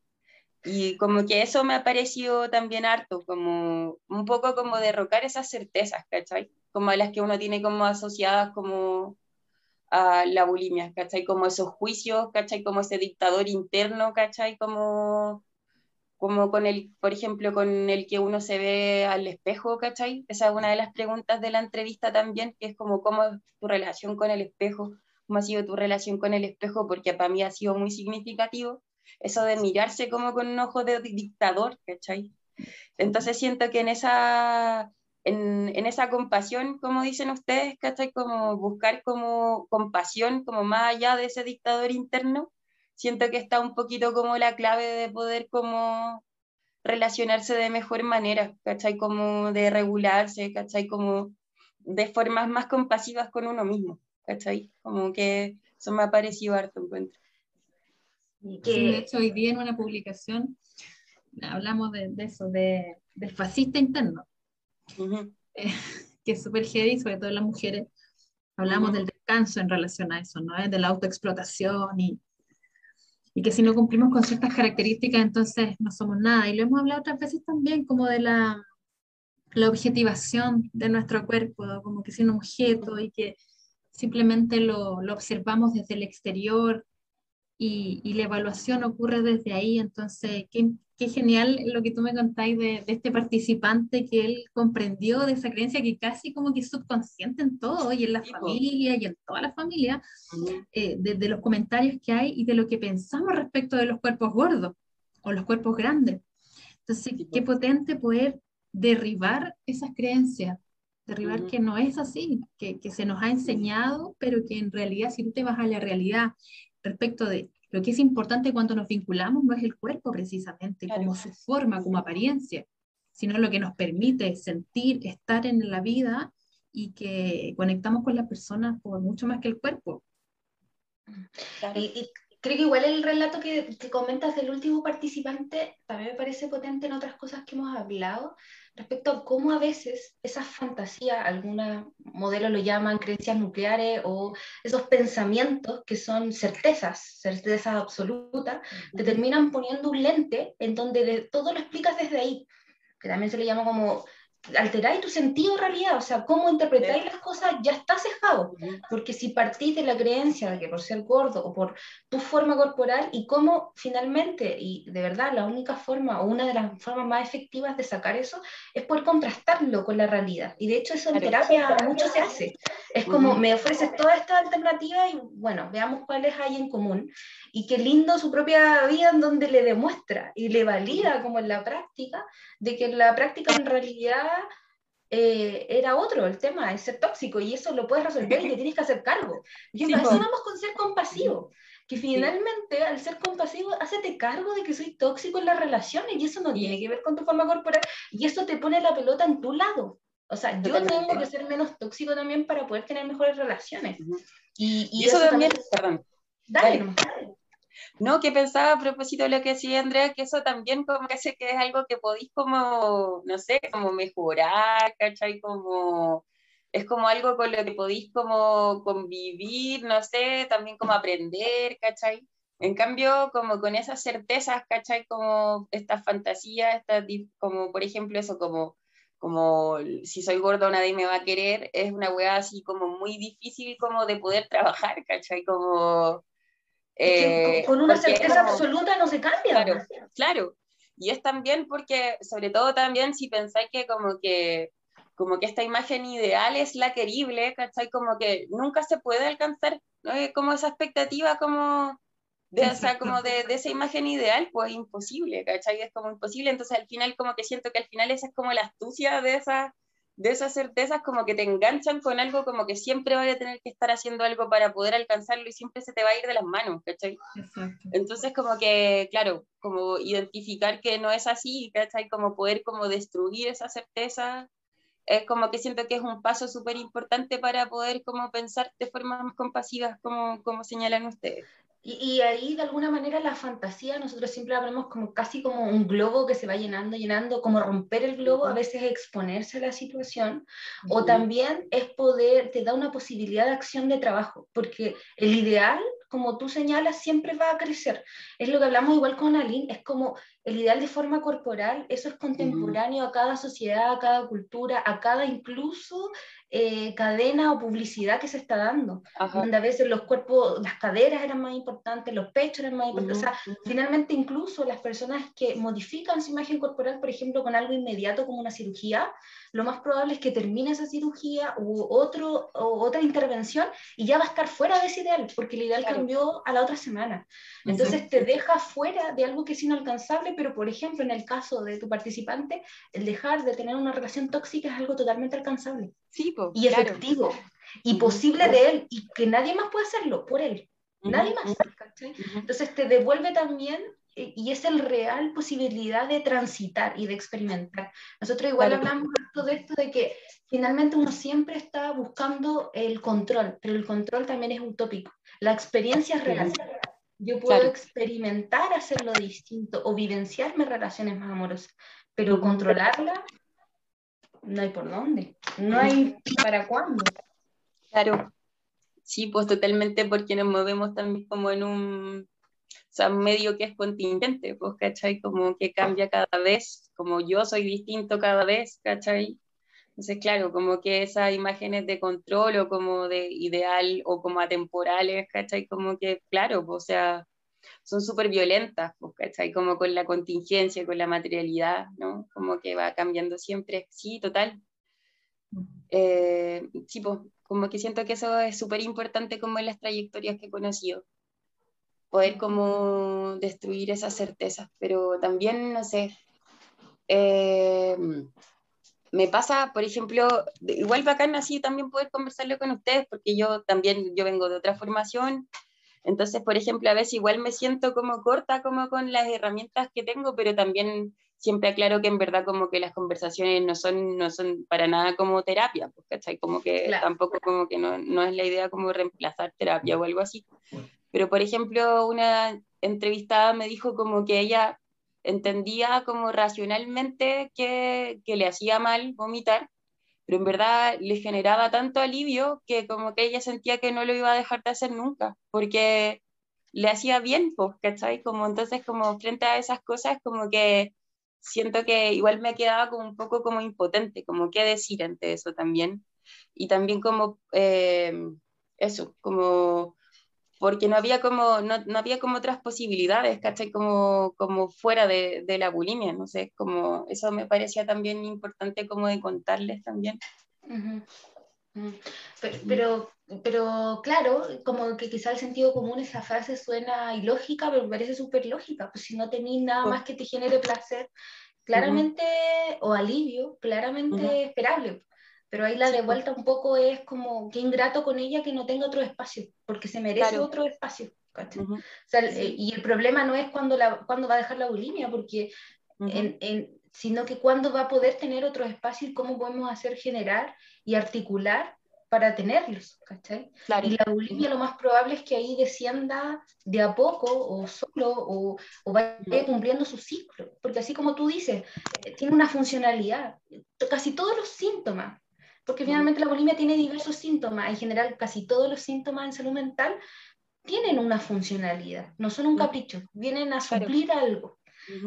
Y como que eso me ha parecido también harto, como un poco como derrocar esas certezas, ¿cachai? Como las que uno tiene como asociadas como a la bulimia, ¿cachai? Como esos juicios, ¿cachai? Como ese dictador interno, ¿cachai? Como, como con el, por ejemplo, con el que uno se ve al espejo, ¿cachai? Esa es una de las preguntas de la entrevista también, que es como cómo es tu relación con el espejo, cómo ha sido tu relación con el espejo, porque para mí ha sido muy significativo eso de mirarse como con un ojo de dictador, ¿cachai? Entonces siento que en esa, en, en, esa compasión, como dicen ustedes, ¿cachai? Como buscar como compasión, como más allá de ese dictador interno, siento que está un poquito como la clave de poder como relacionarse de mejor manera, ¿cachai? Como de regularse, ¿cachai? Como de formas más compasivas con uno mismo, ¿cachai? Como que eso me ha parecido harto encuentro. Que... de hecho, hoy día en una publicación hablamos de, de eso, de, del fascista interno, eh, que es súper heavy, sobre todo en las mujeres. Hablamos del descanso en relación a eso, ¿no? De la autoexplotación y, y que si no cumplimos con ciertas características, entonces no somos nada. Y lo hemos hablado otras veces también, como de la, la objetivación de nuestro cuerpo, como que es un objeto y que simplemente lo, lo observamos desde el exterior y, y, la evaluación ocurre desde ahí. Entonces, qué, qué genial lo que tú me contáis de, de, este participante que él comprendió de esa creencia que casi como que es subconsciente en todo y en la familia y en toda la familia, eh, de, de, los comentarios que hay y de lo que pensamos respecto de los cuerpos gordos o los cuerpos grandes. Entonces, qué potente poder derribar esas creencias, derribar que no es así, que, que se nos ha enseñado, pero que en realidad si tú te vas a la realidad respecto de lo que es importante cuando nos vinculamos no es el cuerpo precisamente, como su forma, como apariencia, sino lo que nos permite sentir, estar en la vida y que conectamos con las personas por mucho más que el cuerpo. Y, y, creo que igual el relato que, que, comentas del último participante también me parece potente en otras cosas que hemos hablado, respecto a cómo a veces esas fantasías, algunos modelos lo llaman creencias nucleares o esos pensamientos que son certezas, certezas absolutas, te terminan poniendo un lente en donde de, todo lo explicas desde ahí, que también se le llama como alteráis tu sentido de realidad, o sea, cómo interpretáis las cosas ya está cejado, porque si partís de la creencia de que por ser gordo o por tu forma corporal y cómo finalmente, y de verdad la única forma o una de las formas más efectivas de sacar eso es poder contrastarlo con la realidad, y de hecho eso en terapia mucho se hace, es como me ofreces toda esta alternativa y bueno, veamos cuáles hay en común, y qué lindo su propia vida en donde le demuestra y le valida como en la práctica, de que en la práctica en realidad eh, era otro el tema, es ser tóxico, y eso lo puedes resolver y te tienes que hacer cargo. Y sí, así vamos con ser compasivo, que finalmente sí. al ser compasivo, hacete cargo de que soy tóxico en las relaciones, y eso no tiene que ver con tu forma corporal, y eso te pone la pelota en tu lado. O sea, yo Totalmente. tengo que ser menos tóxico también para poder tener mejores relaciones. Uh -huh. y, y, y, eso, eso también, también, perdón. Dale, dale. No, que pensaba a propósito de lo que decía Andrea, que eso también como que hace que es algo que podéis como, no sé, como mejorar, ¿cachai? Como, es como algo con lo que podéis como convivir, no sé, también como aprender, ¿cachai? En cambio, como con esas certezas, ¿cachai? Como estas fantasías, estas, como por ejemplo eso, como, como si soy gordo nadie me va a querer, es una weá así como muy difícil como de poder trabajar, ¿cachai? Como eh, con una certeza absoluta no se cambia. Claro, claro. Y es también porque, sobre todo también si pensáis que como que como que esta imagen ideal es la querible, ¿cachai? Como que nunca se puede alcanzar, ¿no? Como esa expectativa como de, o sea, como de, de, esa imagen ideal, pues imposible, ¿cachai? Es como imposible, entonces al final como que siento que al final esa es como la astucia de esa de esas certezas como que te enganchan con algo como que siempre vaya a tener que estar haciendo algo para poder alcanzarlo y siempre se te va a ir de las manos, ¿cachai? Exacto. Entonces como que, claro, como identificar que no es así, ¿cachai? Como poder como destruir esa certeza, es como que siento que es un paso súper importante para poder como pensar de formas más compasivas, como, como señalan ustedes. Y, y, ahí, de alguna manera, la fantasía, nosotros siempre hablamos como casi como un globo que se va llenando, llenando, como romper el globo, a veces exponerse a la situación, o también es poder, te da una posibilidad de acción de trabajo, porque el ideal, como tú señalas, siempre va a crecer. Es lo que hablamos igual con Aline, es como el ideal de forma corporal, eso es contemporáneo a cada sociedad, a cada cultura, a cada incluso eh, cadena o publicidad que se está dando, Ajá. donde a veces los cuerpos, las caderas eran más importantes, los pechos eran más importantes, uh -huh. o sea, finalmente incluso las personas que modifican su imagen corporal, por ejemplo, con algo inmediato como una cirugía, lo más probable es que termine esa cirugía u otro, o otra intervención y ya va a estar fuera de ese ideal, porque el ideal claro. cambió a la otra semana. Entonces uh -huh. te deja fuera de algo que es inalcanzable pero por ejemplo, en el caso de tu participante, el dejar de tener una relación tóxica es algo totalmente alcanzable. Sí, y efectivo, y posible de él, y que nadie más puede hacerlo por él. Nadie más. Entonces te devuelve también eh, y es el real posibilidad de transitar y de experimentar. Nosotros igual hablamos de esto de que finalmente uno siempre está buscando el control, pero el control también es utópico. La experiencia es real. Yo puedo experimentar hacerlo distinto o vivenciarme relaciones más amorosas, pero controlarla no hay por dónde, no hay para cuándo. Claro, sí, pues totalmente porque nos movemos también como en un o medio que es contingente, pues, ¿cachai? Como que cambia cada vez, como yo soy distinto cada vez, ¿cachai? Entonces, claro, como que esas imágenes de control o como de ideal o como atemporales, ¿cachai? Como que, claro, o sea, son súper violentas, pues, ¿cachai? Como con la contingencia, con la materialidad, ¿no? Como que va cambiando siempre, sí, total. Eh, sí, pues, como que siento que eso es súper importante como en las trayectorias que he conocido, poder como destruir esas certezas, pero también, no sé, eh, me pasa, por ejemplo, igual bacán así también poder conversarlo con ustedes, porque yo también, yo vengo de otra formación, entonces, por ejemplo, a veces igual me siento como corta como con las herramientas que tengo, pero también siempre aclaro que en verdad como que las conversaciones no son, no son para nada como terapia, pues, ¿cachai? Como que tampoco como que no, no es la idea como reemplazar terapia o algo así. Pero, por ejemplo, una entrevistada me dijo como que ella entendía como racionalmente que, que le hacía mal vomitar, pero en verdad le generaba tanto alivio que como que ella sentía que no lo iba a dejar de hacer nunca, porque le hacía bien, pues, ¿cachai? Como entonces, como frente a esas cosas, como que siento que igual me quedaba como un poco como impotente, como qué decir ante eso también. Y también como eh, eso, como porque no había como, no, no, había como otras posibilidades, ¿cachai? Como, como fuera de, de, la bulimia, no sé, como eso me parecía también importante como de contarles también. pero, pero, claro, como que quizá el sentido común esa frase suena ilógica, pero me parece súper lógica, pues si no tenéis nada más que te genere placer, claramente, o alivio, claramente esperable pero ahí la de vuelta un poco es como que ingrato con ella que no tenga otro espacio, porque se merece otro espacio. y el problema no es cuando, la, cuando va a dejar la bulimia, porque en, sino que cuándo va a poder tener otro espacio y cómo podemos hacer generar y articular para tenerlos. Y la bulimia lo más probable es que ahí descienda de a poco o solo o, o vaya cumpliendo su ciclo, porque así como tú dices, eh, tiene una funcionalidad. Casi todos los síntomas porque finalmente la bulimia tiene diversos síntomas, en general casi todos los síntomas en salud mental tienen una funcionalidad, no son un capricho, vienen a suplir algo.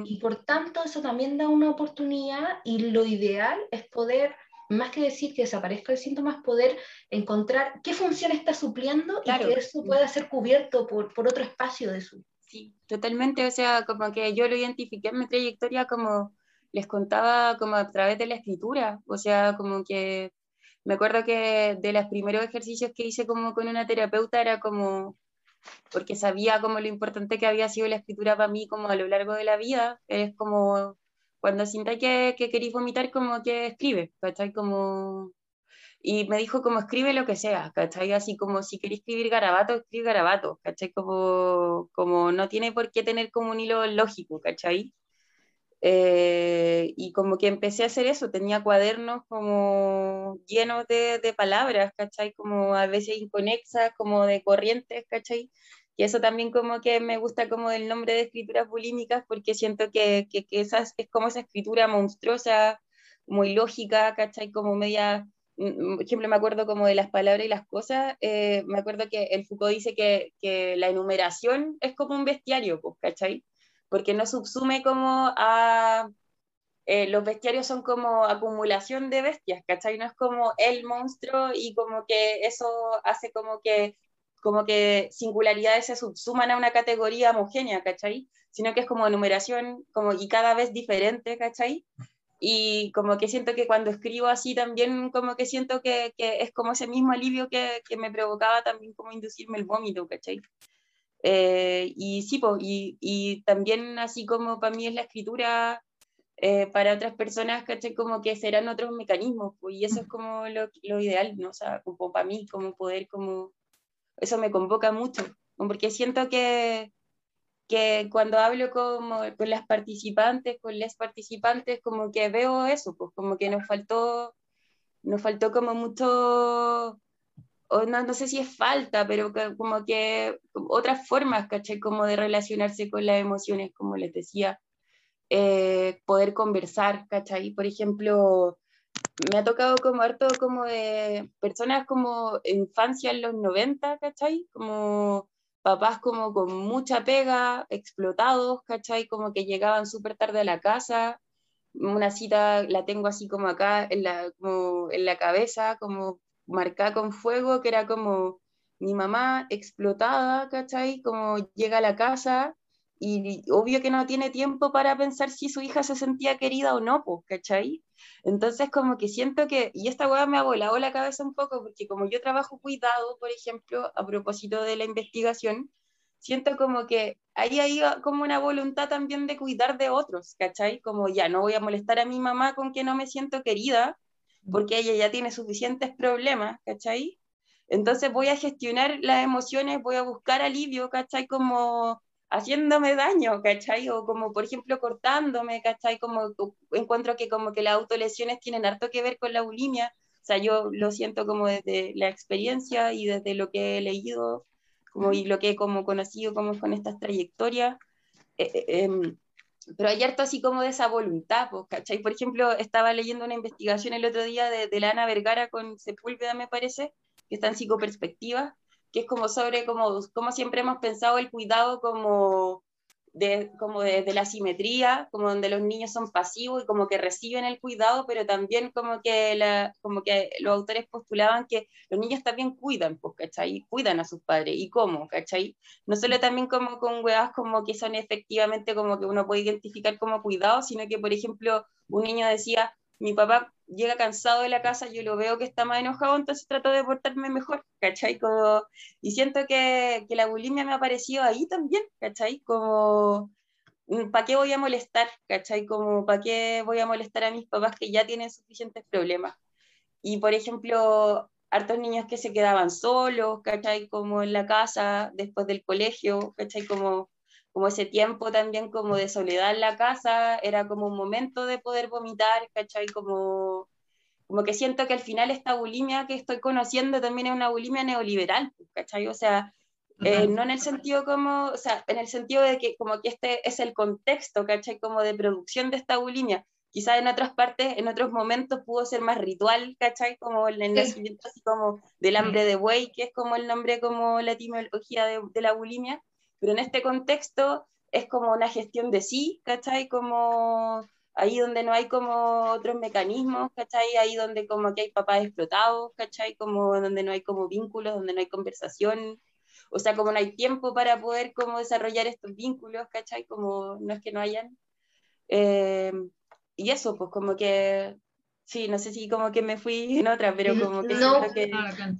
Y por tanto eso también da una oportunidad y lo ideal es poder, más que decir que desaparezca el síntoma, es poder encontrar qué función está supliendo y que eso pueda ser cubierto por, por otro espacio de su. Sí, totalmente, o sea, como que yo lo identifiqué en mi trayectoria como les contaba como a través de la escritura, o sea, como que me acuerdo que de los primeros ejercicios que hice como con una terapeuta era como, porque sabía como lo importante que había sido la escritura para mí como a lo largo de la vida, es como cuando sientas que, que queréis vomitar como que escribe, ¿cachai? Como... Y me dijo como escribe lo que sea, ¿cachai? Así como si queréis escribir garabato, escribe garabato, ¿cachai? Como, como no tiene por qué tener como un hilo lógico, ¿cachai? Eh, y como que empecé a hacer eso, tenía cuadernos como llenos de, de, palabras, ¿cachai? Como a veces inconexas, como de corrientes, ¿cachai? Y eso también como que me gusta como el nombre de escrituras bulímicas porque siento que, que, que es como esa escritura monstruosa, muy lógica, ¿cachai? Como media, mm, mm, por ejemplo, me acuerdo como de las palabras y las cosas, eh, me acuerdo que el Foucault dice que, que la enumeración es como un bestiario, pues, ¿cachai? Porque no subsume como a... Eh, los bestiarios son como acumulación de bestias, ¿cachai? No es como el monstruo y como que eso hace como que como que singularidades se subsuman a una categoría homogénea, ¿cachai? Sino que es como numeración como, y cada vez diferente, ¿cachai? Y como que siento que cuando escribo así también como que siento que, que es como ese mismo alivio que, que, me provocaba también como inducirme el vómito, ¿cachai? Eh, y sí, pues, y, y, también así como para mí es la escritura, eh, para otras personas, ¿cachai? Como que serán otros mecanismos, pues, y eso es como lo, lo, ideal, ¿no? O sea, como para mí, como poder, como, eso me convoca mucho, porque siento que, que cuando hablo como, con las participantes, con las participantes, como que veo eso, pues como que nos faltó, nos faltó como mucho no, no, sé si es falta, pero como que otras formas, ¿caché? Como de relacionarse con las emociones, como les decía, eh, poder conversar, ¿cachai? Por ejemplo, me ha tocado como harto como de personas como infancia en los 90, ¿cachai? Como papás como con mucha pega, explotados, ¿cachai? Como que llegaban súper tarde a la casa, una cita la tengo así como acá en la, como en la cabeza, como marcada con fuego, que era como mi mamá explotada, ¿cachai? Como llega a la casa y obvio que no tiene tiempo para pensar si su hija se sentía querida o no, pues, ¿cachai? Entonces como que siento que, y esta hueá me ha volado la cabeza un poco, porque como yo trabajo cuidado, por ejemplo, a propósito de la investigación, siento como que ahí hay como una voluntad también de cuidar de otros, ¿cachai? Como ya, no voy a molestar a mi mamá con que no me siento querida, porque ella ya tiene suficientes problemas, ¿cachai? Entonces voy a gestionar las emociones, voy a buscar alivio, ¿cachai? Como haciéndome daño, ¿cachai? O como, por ejemplo, cortándome, ¿cachai? Como encuentro que como que las autolesiones tienen harto que ver con la bulimia, o sea, yo lo siento como desde la experiencia y desde lo que he leído, como y lo que he como conocido como con estas trayectorias. Eh, eh, em, pero hay harto así como de esa voluntad, pues, ¿cachai? Por ejemplo, estaba leyendo una investigación el otro día de, de la Ana Vergara con Sepúlveda, me parece, que está en psicoperspectiva, que es como sobre como, como siempre hemos pensado el cuidado como de, como de, la simetría, como donde los niños son pasivos y como que reciben el cuidado, pero también como que, la, como que los autores postulaban que los niños también cuidan, pues, ¿cachai? Cuidan a sus padres. ¿Y cómo? ¿cachai? No solo también como con huevas como que son efectivamente como que uno puede identificar como cuidado, sino que, por ejemplo, un niño decía, mi papá llega cansado de la casa, yo lo veo que está más enojado, entonces trato de portarme mejor, ¿cachai? Como, y siento que, que la bulimia me ha aparecido ahí también, ¿cachai? Como, mm, ¿para qué voy a molestar? ¿cachai? Como, ¿para qué voy a molestar a mis papás que ya tienen suficientes problemas? Y, por ejemplo, hartos niños que se quedaban solos, ¿cachai? Como en la casa, después del colegio, ¿cachai? Como como ese tiempo también como de soledad en la casa, era como un momento de poder vomitar, ¿cachai? Como, como que siento que al final esta bulimia que estoy conociendo también es una bulimia neoliberal, ¿cachai? O sea, eh, no en el sentido como, o sea, en el sentido de que como que este es el contexto, ¿cachai? Como de producción de esta bulimia. Quizás en otras partes, en otros momentos pudo ser más ritual, ¿cachai? Como el nacimiento así como del hambre de buey, que es como el nombre, como la etimología de, de la bulimia pero en este contexto es como una gestión de sí, ¿cachai? Como ahí donde no hay como otros mecanismos, ¿cachai? Ahí donde como que hay papás explotados, ¿cachai? Como donde no hay como vínculos, donde no hay conversación, o sea, como no hay tiempo para poder como desarrollar estos vínculos, ¿cachai? Como no es que no hayan. Eh, y eso, pues como que, sí, no sé si como que me fui en otra, pero como que... No, que...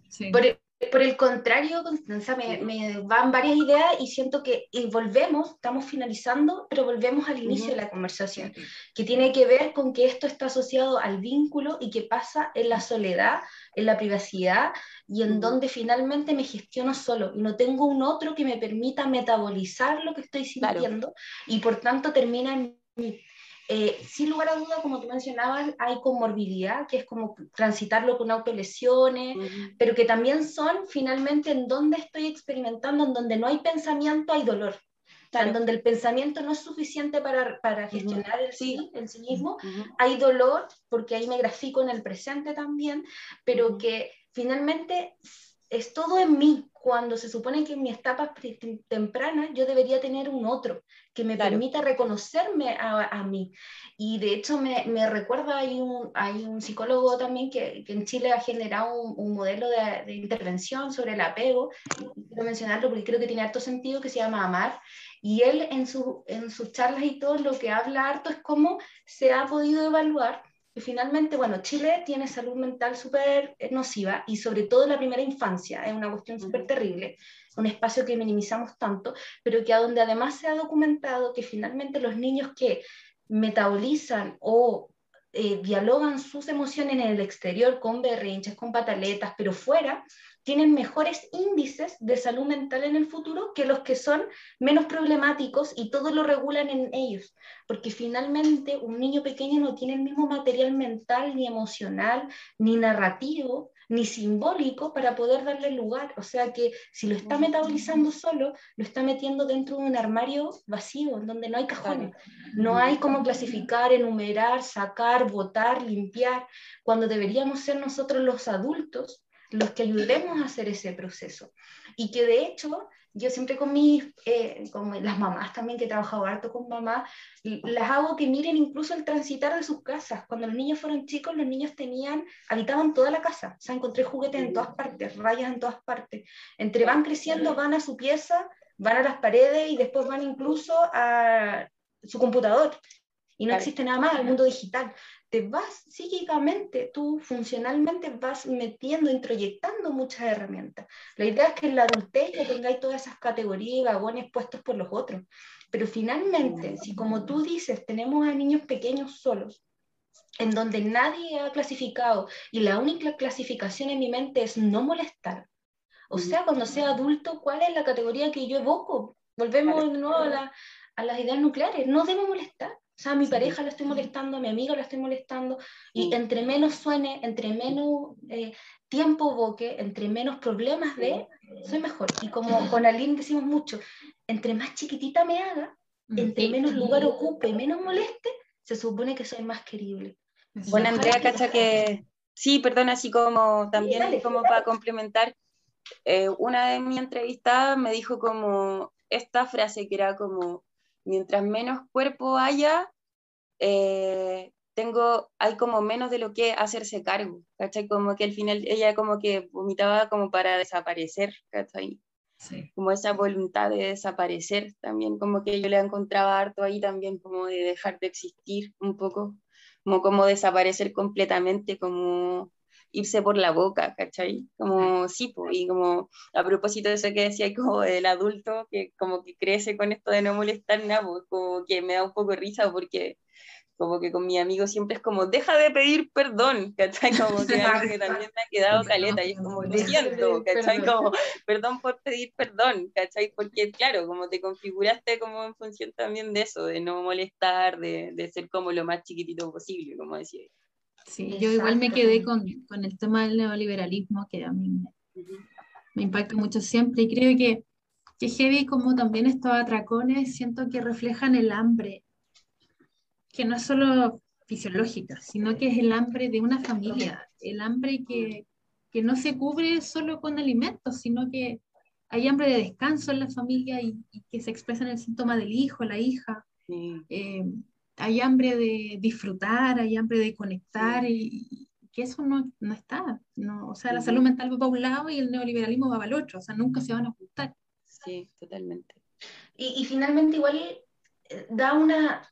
sí por el contrario, Constanza, me, me, van varias ideas y siento que y volvemos, estamos finalizando, pero volvemos al inicio de la conversación, que tiene que ver con que esto está asociado al vínculo y que pasa en la soledad, en la privacidad y en donde finalmente me gestiono solo y no tengo un otro que me permita metabolizar lo que estoy sintiendo y por tanto termina en mi eh, sin lugar a duda, como tú mencionabas, hay comorbilidad, que es como transitarlo con autolesiones, pero que también son finalmente en donde estoy experimentando, en donde no hay pensamiento, hay dolor. En donde el pensamiento no es suficiente para, para gestionar el sí, el sí mismo, hay dolor, porque ahí me grafico en el presente también, pero que finalmente es todo en mí, cuando se supone que en mi etapa temprana yo debería tener un otro que me permita reconocerme a, mí. Y de hecho me, me, recuerda, hay un, hay un psicólogo también que, que en Chile ha generado un, modelo de, de, intervención sobre el apego, quiero mencionarlo porque creo que tiene harto sentido, que se llama Amar, y él en, su, en sus charlas y todo lo que habla harto es cómo se ha podido evaluar que finalmente, bueno, Chile tiene salud mental súper nociva y sobre todo en la primera infancia, es una cuestión súper terrible, un espacio que minimizamos tanto, pero que a donde además se ha documentado que finalmente los niños que metabolizan o eh, dialogan sus emociones en el exterior con berrinches, con pataletas, pero fuera, tienen mejores índices de salud mental en el futuro que los que son menos problemáticos y todo lo regulan en ellos, porque finalmente un niño pequeño no tiene el mismo material mental, ni emocional, ni narrativo, ni simbólico para poder darle lugar. O sea que si lo está metabolizando solo, lo está metiendo dentro de un armario vacío, en donde no hay cajones. No hay cómo clasificar, enumerar, sacar, votar, limpiar, cuando deberíamos ser nosotros los adultos los que ayudemos a hacer ese proceso. Y que de hecho, yo siempre con mis, eh, con las mamás también, que he trabajado harto con mamás, las hago que miren incluso el transitar de sus casas. Cuando los niños fueron chicos, los niños tenían, habitaban toda la casa. O sea, encontré juguetes en todas partes, rayas en todas partes. Entre van creciendo, van a su pieza, van a las paredes y después van incluso a su computador. Y no existe nada más, el mundo digital te vas psíquicamente, tú funcionalmente vas metiendo, introyectando muchas herramientas. La idea es que en la adultez ya tengáis todas esas categorías y vagones puestos por los otros. Pero finalmente, si como tú dices, tenemos a niños pequeños solos, en donde nadie ha clasificado y la única clasificación en mi mente es no molestar. O sea, cuando sea adulto, ¿cuál es la categoría que yo evoco? Volvemos de nuevo a, a las ideas nucleares, no debo molestar. O sea, a mi pareja la estoy molestando, a mi amigo la estoy molestando, y entre menos suene, entre menos eh, tiempo boque, entre menos problemas de, soy mejor. Y como con Aline decimos mucho, entre más chiquitita me haga, entre menos lugar ocupe, menos moleste, se supone que soy más querible. Bueno, Andrea, cacha que, sí, perdón, así como también como para complementar, eh, una de mis entrevistadas me dijo como esta frase que era como, mientras menos cuerpo haya, eh, tengo, hay como menos de lo que hacerse cargo, ¿cachai? Como que al final ella como que vomitaba como para desaparecer, ¿cachai? Sí. Como esa voluntad de desaparecer también, como que yo le encontraba harto ahí también, como de dejar de existir un poco, como, como desaparecer completamente, como irse por la boca, ¿cachai? Como sí, y como a propósito de eso que decía como del adulto que como que crece con esto de no molestar nada, pues como que me da un poco de risa porque como que con mi amigo siempre es como, deja de pedir perdón, ¿cachai? Como que algo que también me ha quedado caleta y es como, lo siento, ¿cachai? Como, perdón por pedir perdón, ¿cachai? Porque claro, como te configuraste como en función también de eso, de no molestar, de, de ser como lo más chiquitito posible, como decía. Sí, yo igual me quedé con, con, el tema del neoliberalismo, que a mí me, me impacta mucho siempre, y creo que, que heavy como también estos atracones, siento que reflejan el hambre, que no es solo fisiológica, sino que es el hambre de una familia, el hambre que, que no se cubre solo con alimentos, sino que hay hambre de descanso en la familia y, que se expresa en el síntoma del hijo, la hija. Eh, hay hambre de disfrutar, hay hambre de conectar y, que eso no, no está. No, o sea, la salud mental va para un lado y el neoliberalismo va para el otro, o sea, nunca se van a juntar. Sí, totalmente. Y, y finalmente igual eh, da una,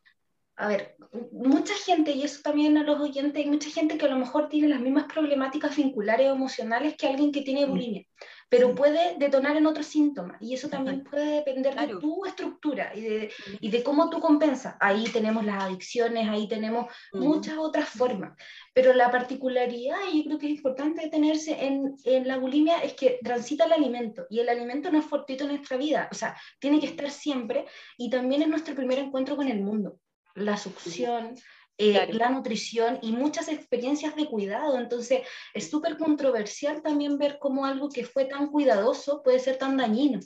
a ver, mucha gente, y eso también a los oyentes, hay mucha gente que a lo mejor tiene las mismas problemáticas vinculares o emocionales que alguien que tiene bulimia, pero puede detonar en otros síntomas, y eso también puede depender de tu estructura y de, y de, cómo tú compensas. Ahí tenemos las adicciones, ahí tenemos muchas otras formas, pero la particularidad, y yo creo que es importante detenerse en, en la bulimia, es que transita el alimento, y el alimento no es fortuito en nuestra vida, o sea, tiene que estar siempre, y también es nuestro primer encuentro con el mundo. La succión, eh, la nutrición y muchas experiencias de cuidado. Entonces, es súper controversial también ver cómo algo que fue tan cuidadoso puede ser tan dañino.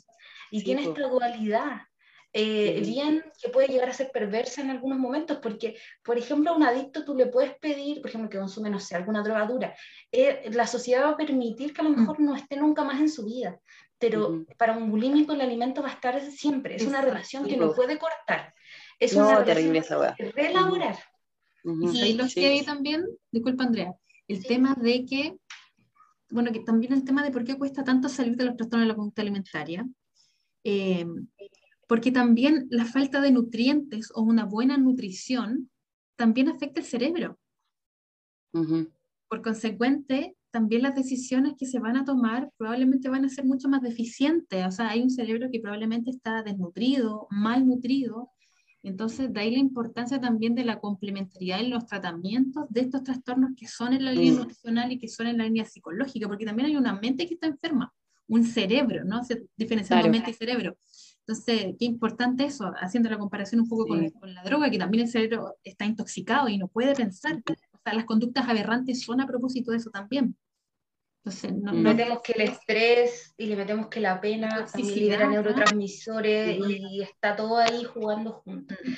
Y tiene esta dualidad. Eh, bien que puede llegar a ser perversa en algunos momentos, porque, por ejemplo, a un adicto tú le puedes pedir, por ejemplo, que consume, no sé, alguna drogadura, eh, la sociedad va a permitir que a lo mm. mejor no esté nunca más en su vida, pero para un bulímico el alimento va a estar siempre, es una relación que no puede cortar. Es no, una terrible esa Y ahí los que hay también, disculpa Andrea, el tema de que, bueno, que también el tema de por qué cuesta tanto salir de los trastornos de la conducta alimentaria, eh, porque también la falta de nutrientes o una buena nutrición también afecta el cerebro. Por consecuente, también las decisiones que se van a tomar probablemente van a ser mucho más deficientes. O sea, hay un cerebro que probablemente está desnutrido, malnutrido. Entonces, de ahí la importancia también de la complementariedad en los tratamientos de estos trastornos que son en la línea emocional y que son en la línea psicológica, porque también hay una mente que está enferma, un cerebro, ¿no? Se diferencia mente y cerebro. Entonces, qué importante eso, haciendo la comparación un poco con, con, la droga, que también el cerebro está intoxicado y no puede pensar las conductas aberrantes son a propósito de eso también. Entonces, no, mm. metemos que el estrés y le metemos que la pena también libera neurotransmisores y está todo ahí jugando juntos. Mm.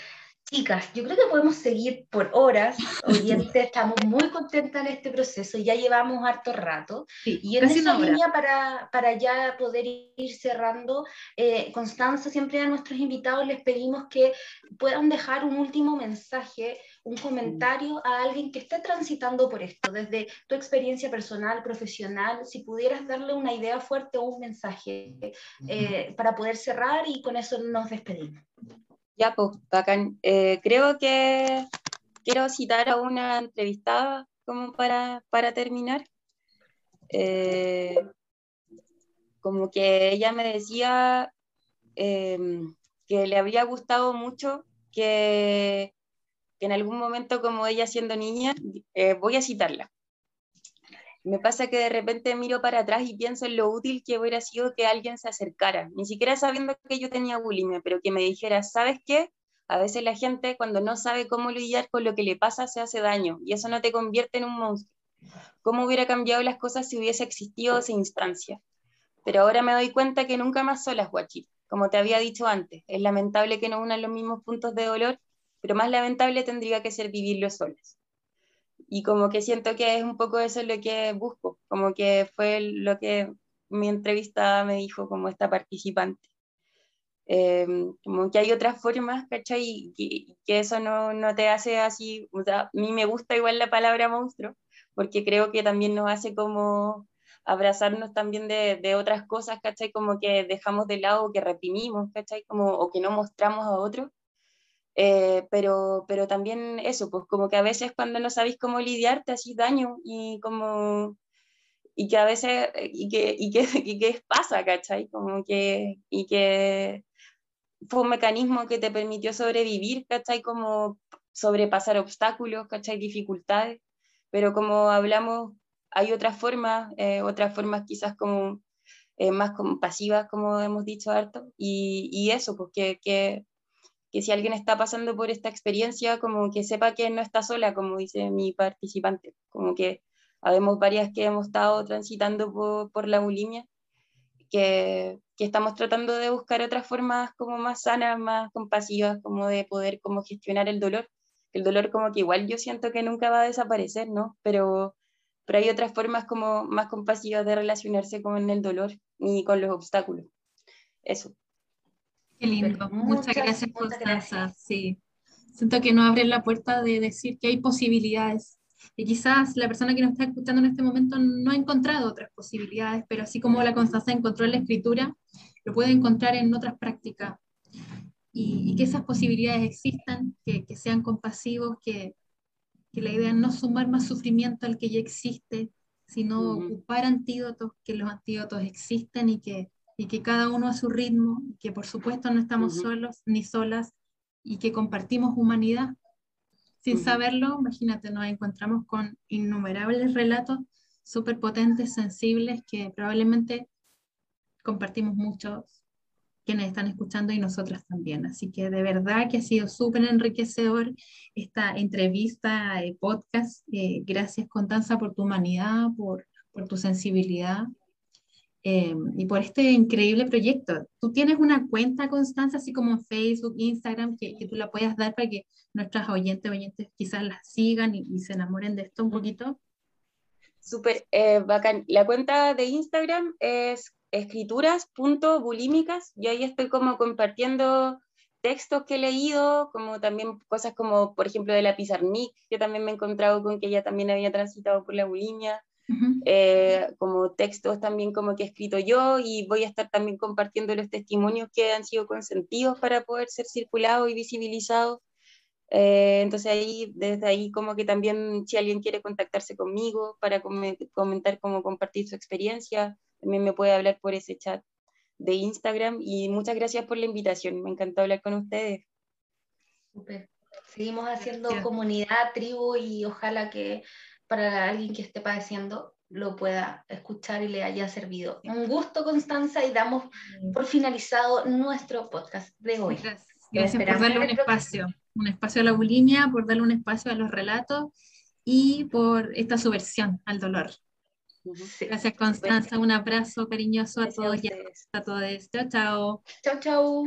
Chicas, yo creo que podemos seguir por horas. Oyentes, estamos muy contentas en este proceso, ya llevamos harto rato. y en esa línea, para, para, ya poder ir cerrando, eh, Constanza, siempre a nuestros invitados les pedimos que puedan dejar un último mensaje, un comentario a alguien que esté transitando por esto, desde tu experiencia personal, profesional, si pudieras darle una idea fuerte o un mensaje eh, para poder cerrar y con eso nos despedimos. Ya, pues, bacán. Eh, creo que quiero citar a una entrevistada como para, para terminar. Eh, como que ella me decía em, que le había gustado mucho que, que, en algún momento, como ella siendo niña, eh, voy a citarla, me pasa que de repente miro para atrás y pienso en lo útil que hubiera sido que alguien se acercara, ni siquiera sabiendo que yo tenía bulimia, pero que me dijera, ¿sabes qué? A veces la gente cuando no sabe cómo lidiar con lo que le pasa se hace daño y eso no te convierte en un monstruo. ¿Cómo hubiera cambiado las cosas si hubiese existido esa instancia? Pero ahora me doy cuenta que nunca más solas, Guachit. Como te había dicho antes, es lamentable que no unan los mismos puntos de dolor, pero más lamentable tendría que ser vivirlo solas y como que siento que es un poco eso lo que busco, como que fue lo que mi entrevista me dijo como esta participante. Em, como que hay otras formas, ¿cachai? Que, eso no, no, te hace así, o sea, a mí me gusta igual la palabra monstruo, porque creo que también nos hace como abrazarnos también de, de otras cosas, ¿cachai? Como que dejamos de lado, que reprimimos, ¿cachai? Como, o que no mostramos a otros. Eh, pero, pero también eso, pues como que a veces cuando no sabéis cómo lidiar te hacéis daño y como y que a veces y que, y que, y que pasa, ¿cachai? Como que y que fue un mecanismo que te permitió sobrevivir, ¿cachai? Como sobrepasar obstáculos, ¿cachai? Dificultades, pero como hablamos, hay otras formas, eh, otras formas quizás como eh, más compasivas, como hemos dicho harto, y, y eso, pues que, que si alguien está pasando por esta experiencia, como que sepa que no está sola, como dice mi participante, como que habemos varias que hemos estado transitando por, por la bulimia, que, que, estamos tratando de buscar otras formas como más sanas, más compasivas, como de poder como gestionar el dolor. El dolor como que igual yo siento que nunca va a desaparecer, ¿no? Pero, pero hay otras formas como más compasivas de relacionarse con el dolor y con los obstáculos. Eso. Qué lindo. Muchas, gracias, Constanza. Sí. Siento que nos abre la puerta de decir que hay posibilidades. Y quizás la persona que nos está escuchando en este momento no ha encontrado otras posibilidades, pero así como la Constanza encontró en la escritura, lo puede encontrar en otras prácticas. Y, que esas posibilidades existan, que, que sean compasivos, que, que, la idea es no sumar más sufrimiento al que ya existe, sino ocupar antídotos, que los antídotos existen y que y que cada uno a su ritmo, que por supuesto no estamos solos ni solas y que compartimos humanidad. Sin saberlo, imagínate, nos encontramos con innumerables relatos súper potentes, sensibles, que probablemente compartimos muchos quienes están escuchando y nosotras también. Así que de verdad que ha sido súper enriquecedor esta entrevista, eh, podcast. Eh, gracias, Constanza, por tu humanidad, por, por tu sensibilidad eh, y por este increíble proyecto. ¿Tú tienes una cuenta, Constanza, así como en Facebook, Instagram, que, que tú la puedas dar para que nuestras oyentes oyentes quizás la sigan y, se enamoren de esto un poquito? Súper eh, bacán. La cuenta de Instagram es escrituras.bulímicas. Yo ahí estoy como compartiendo textos que he leído, como también cosas como, por ejemplo, de la Pizarnik, que también me he encontrado con que ella también había transitado por la bulimia. Eh, como textos también como que he escrito yo y voy a estar también compartiendo los testimonios que han sido consentidos para poder ser circulados y visibilizados. Eh, entonces ahí, desde ahí como que también si alguien quiere contactarse conmigo para comentar cómo compartir su experiencia, también me puede hablar por ese chat de Instagram y muchas gracias por la invitación, me encantó hablar con ustedes. Super. Seguimos haciendo comunidad, tribu y ojalá que para alguien que esté padeciendo lo pueda escuchar y le haya servido. Un gusto, Constanza, y damos por finalizado nuestro podcast de hoy. Gracias, por darle un espacio, un espacio a la bulimia, por darle un espacio a los relatos y por esta subversión al dolor. Gracias, Constanza. Un abrazo cariñoso a todos y a todos. Chao, chao. Chao, chao.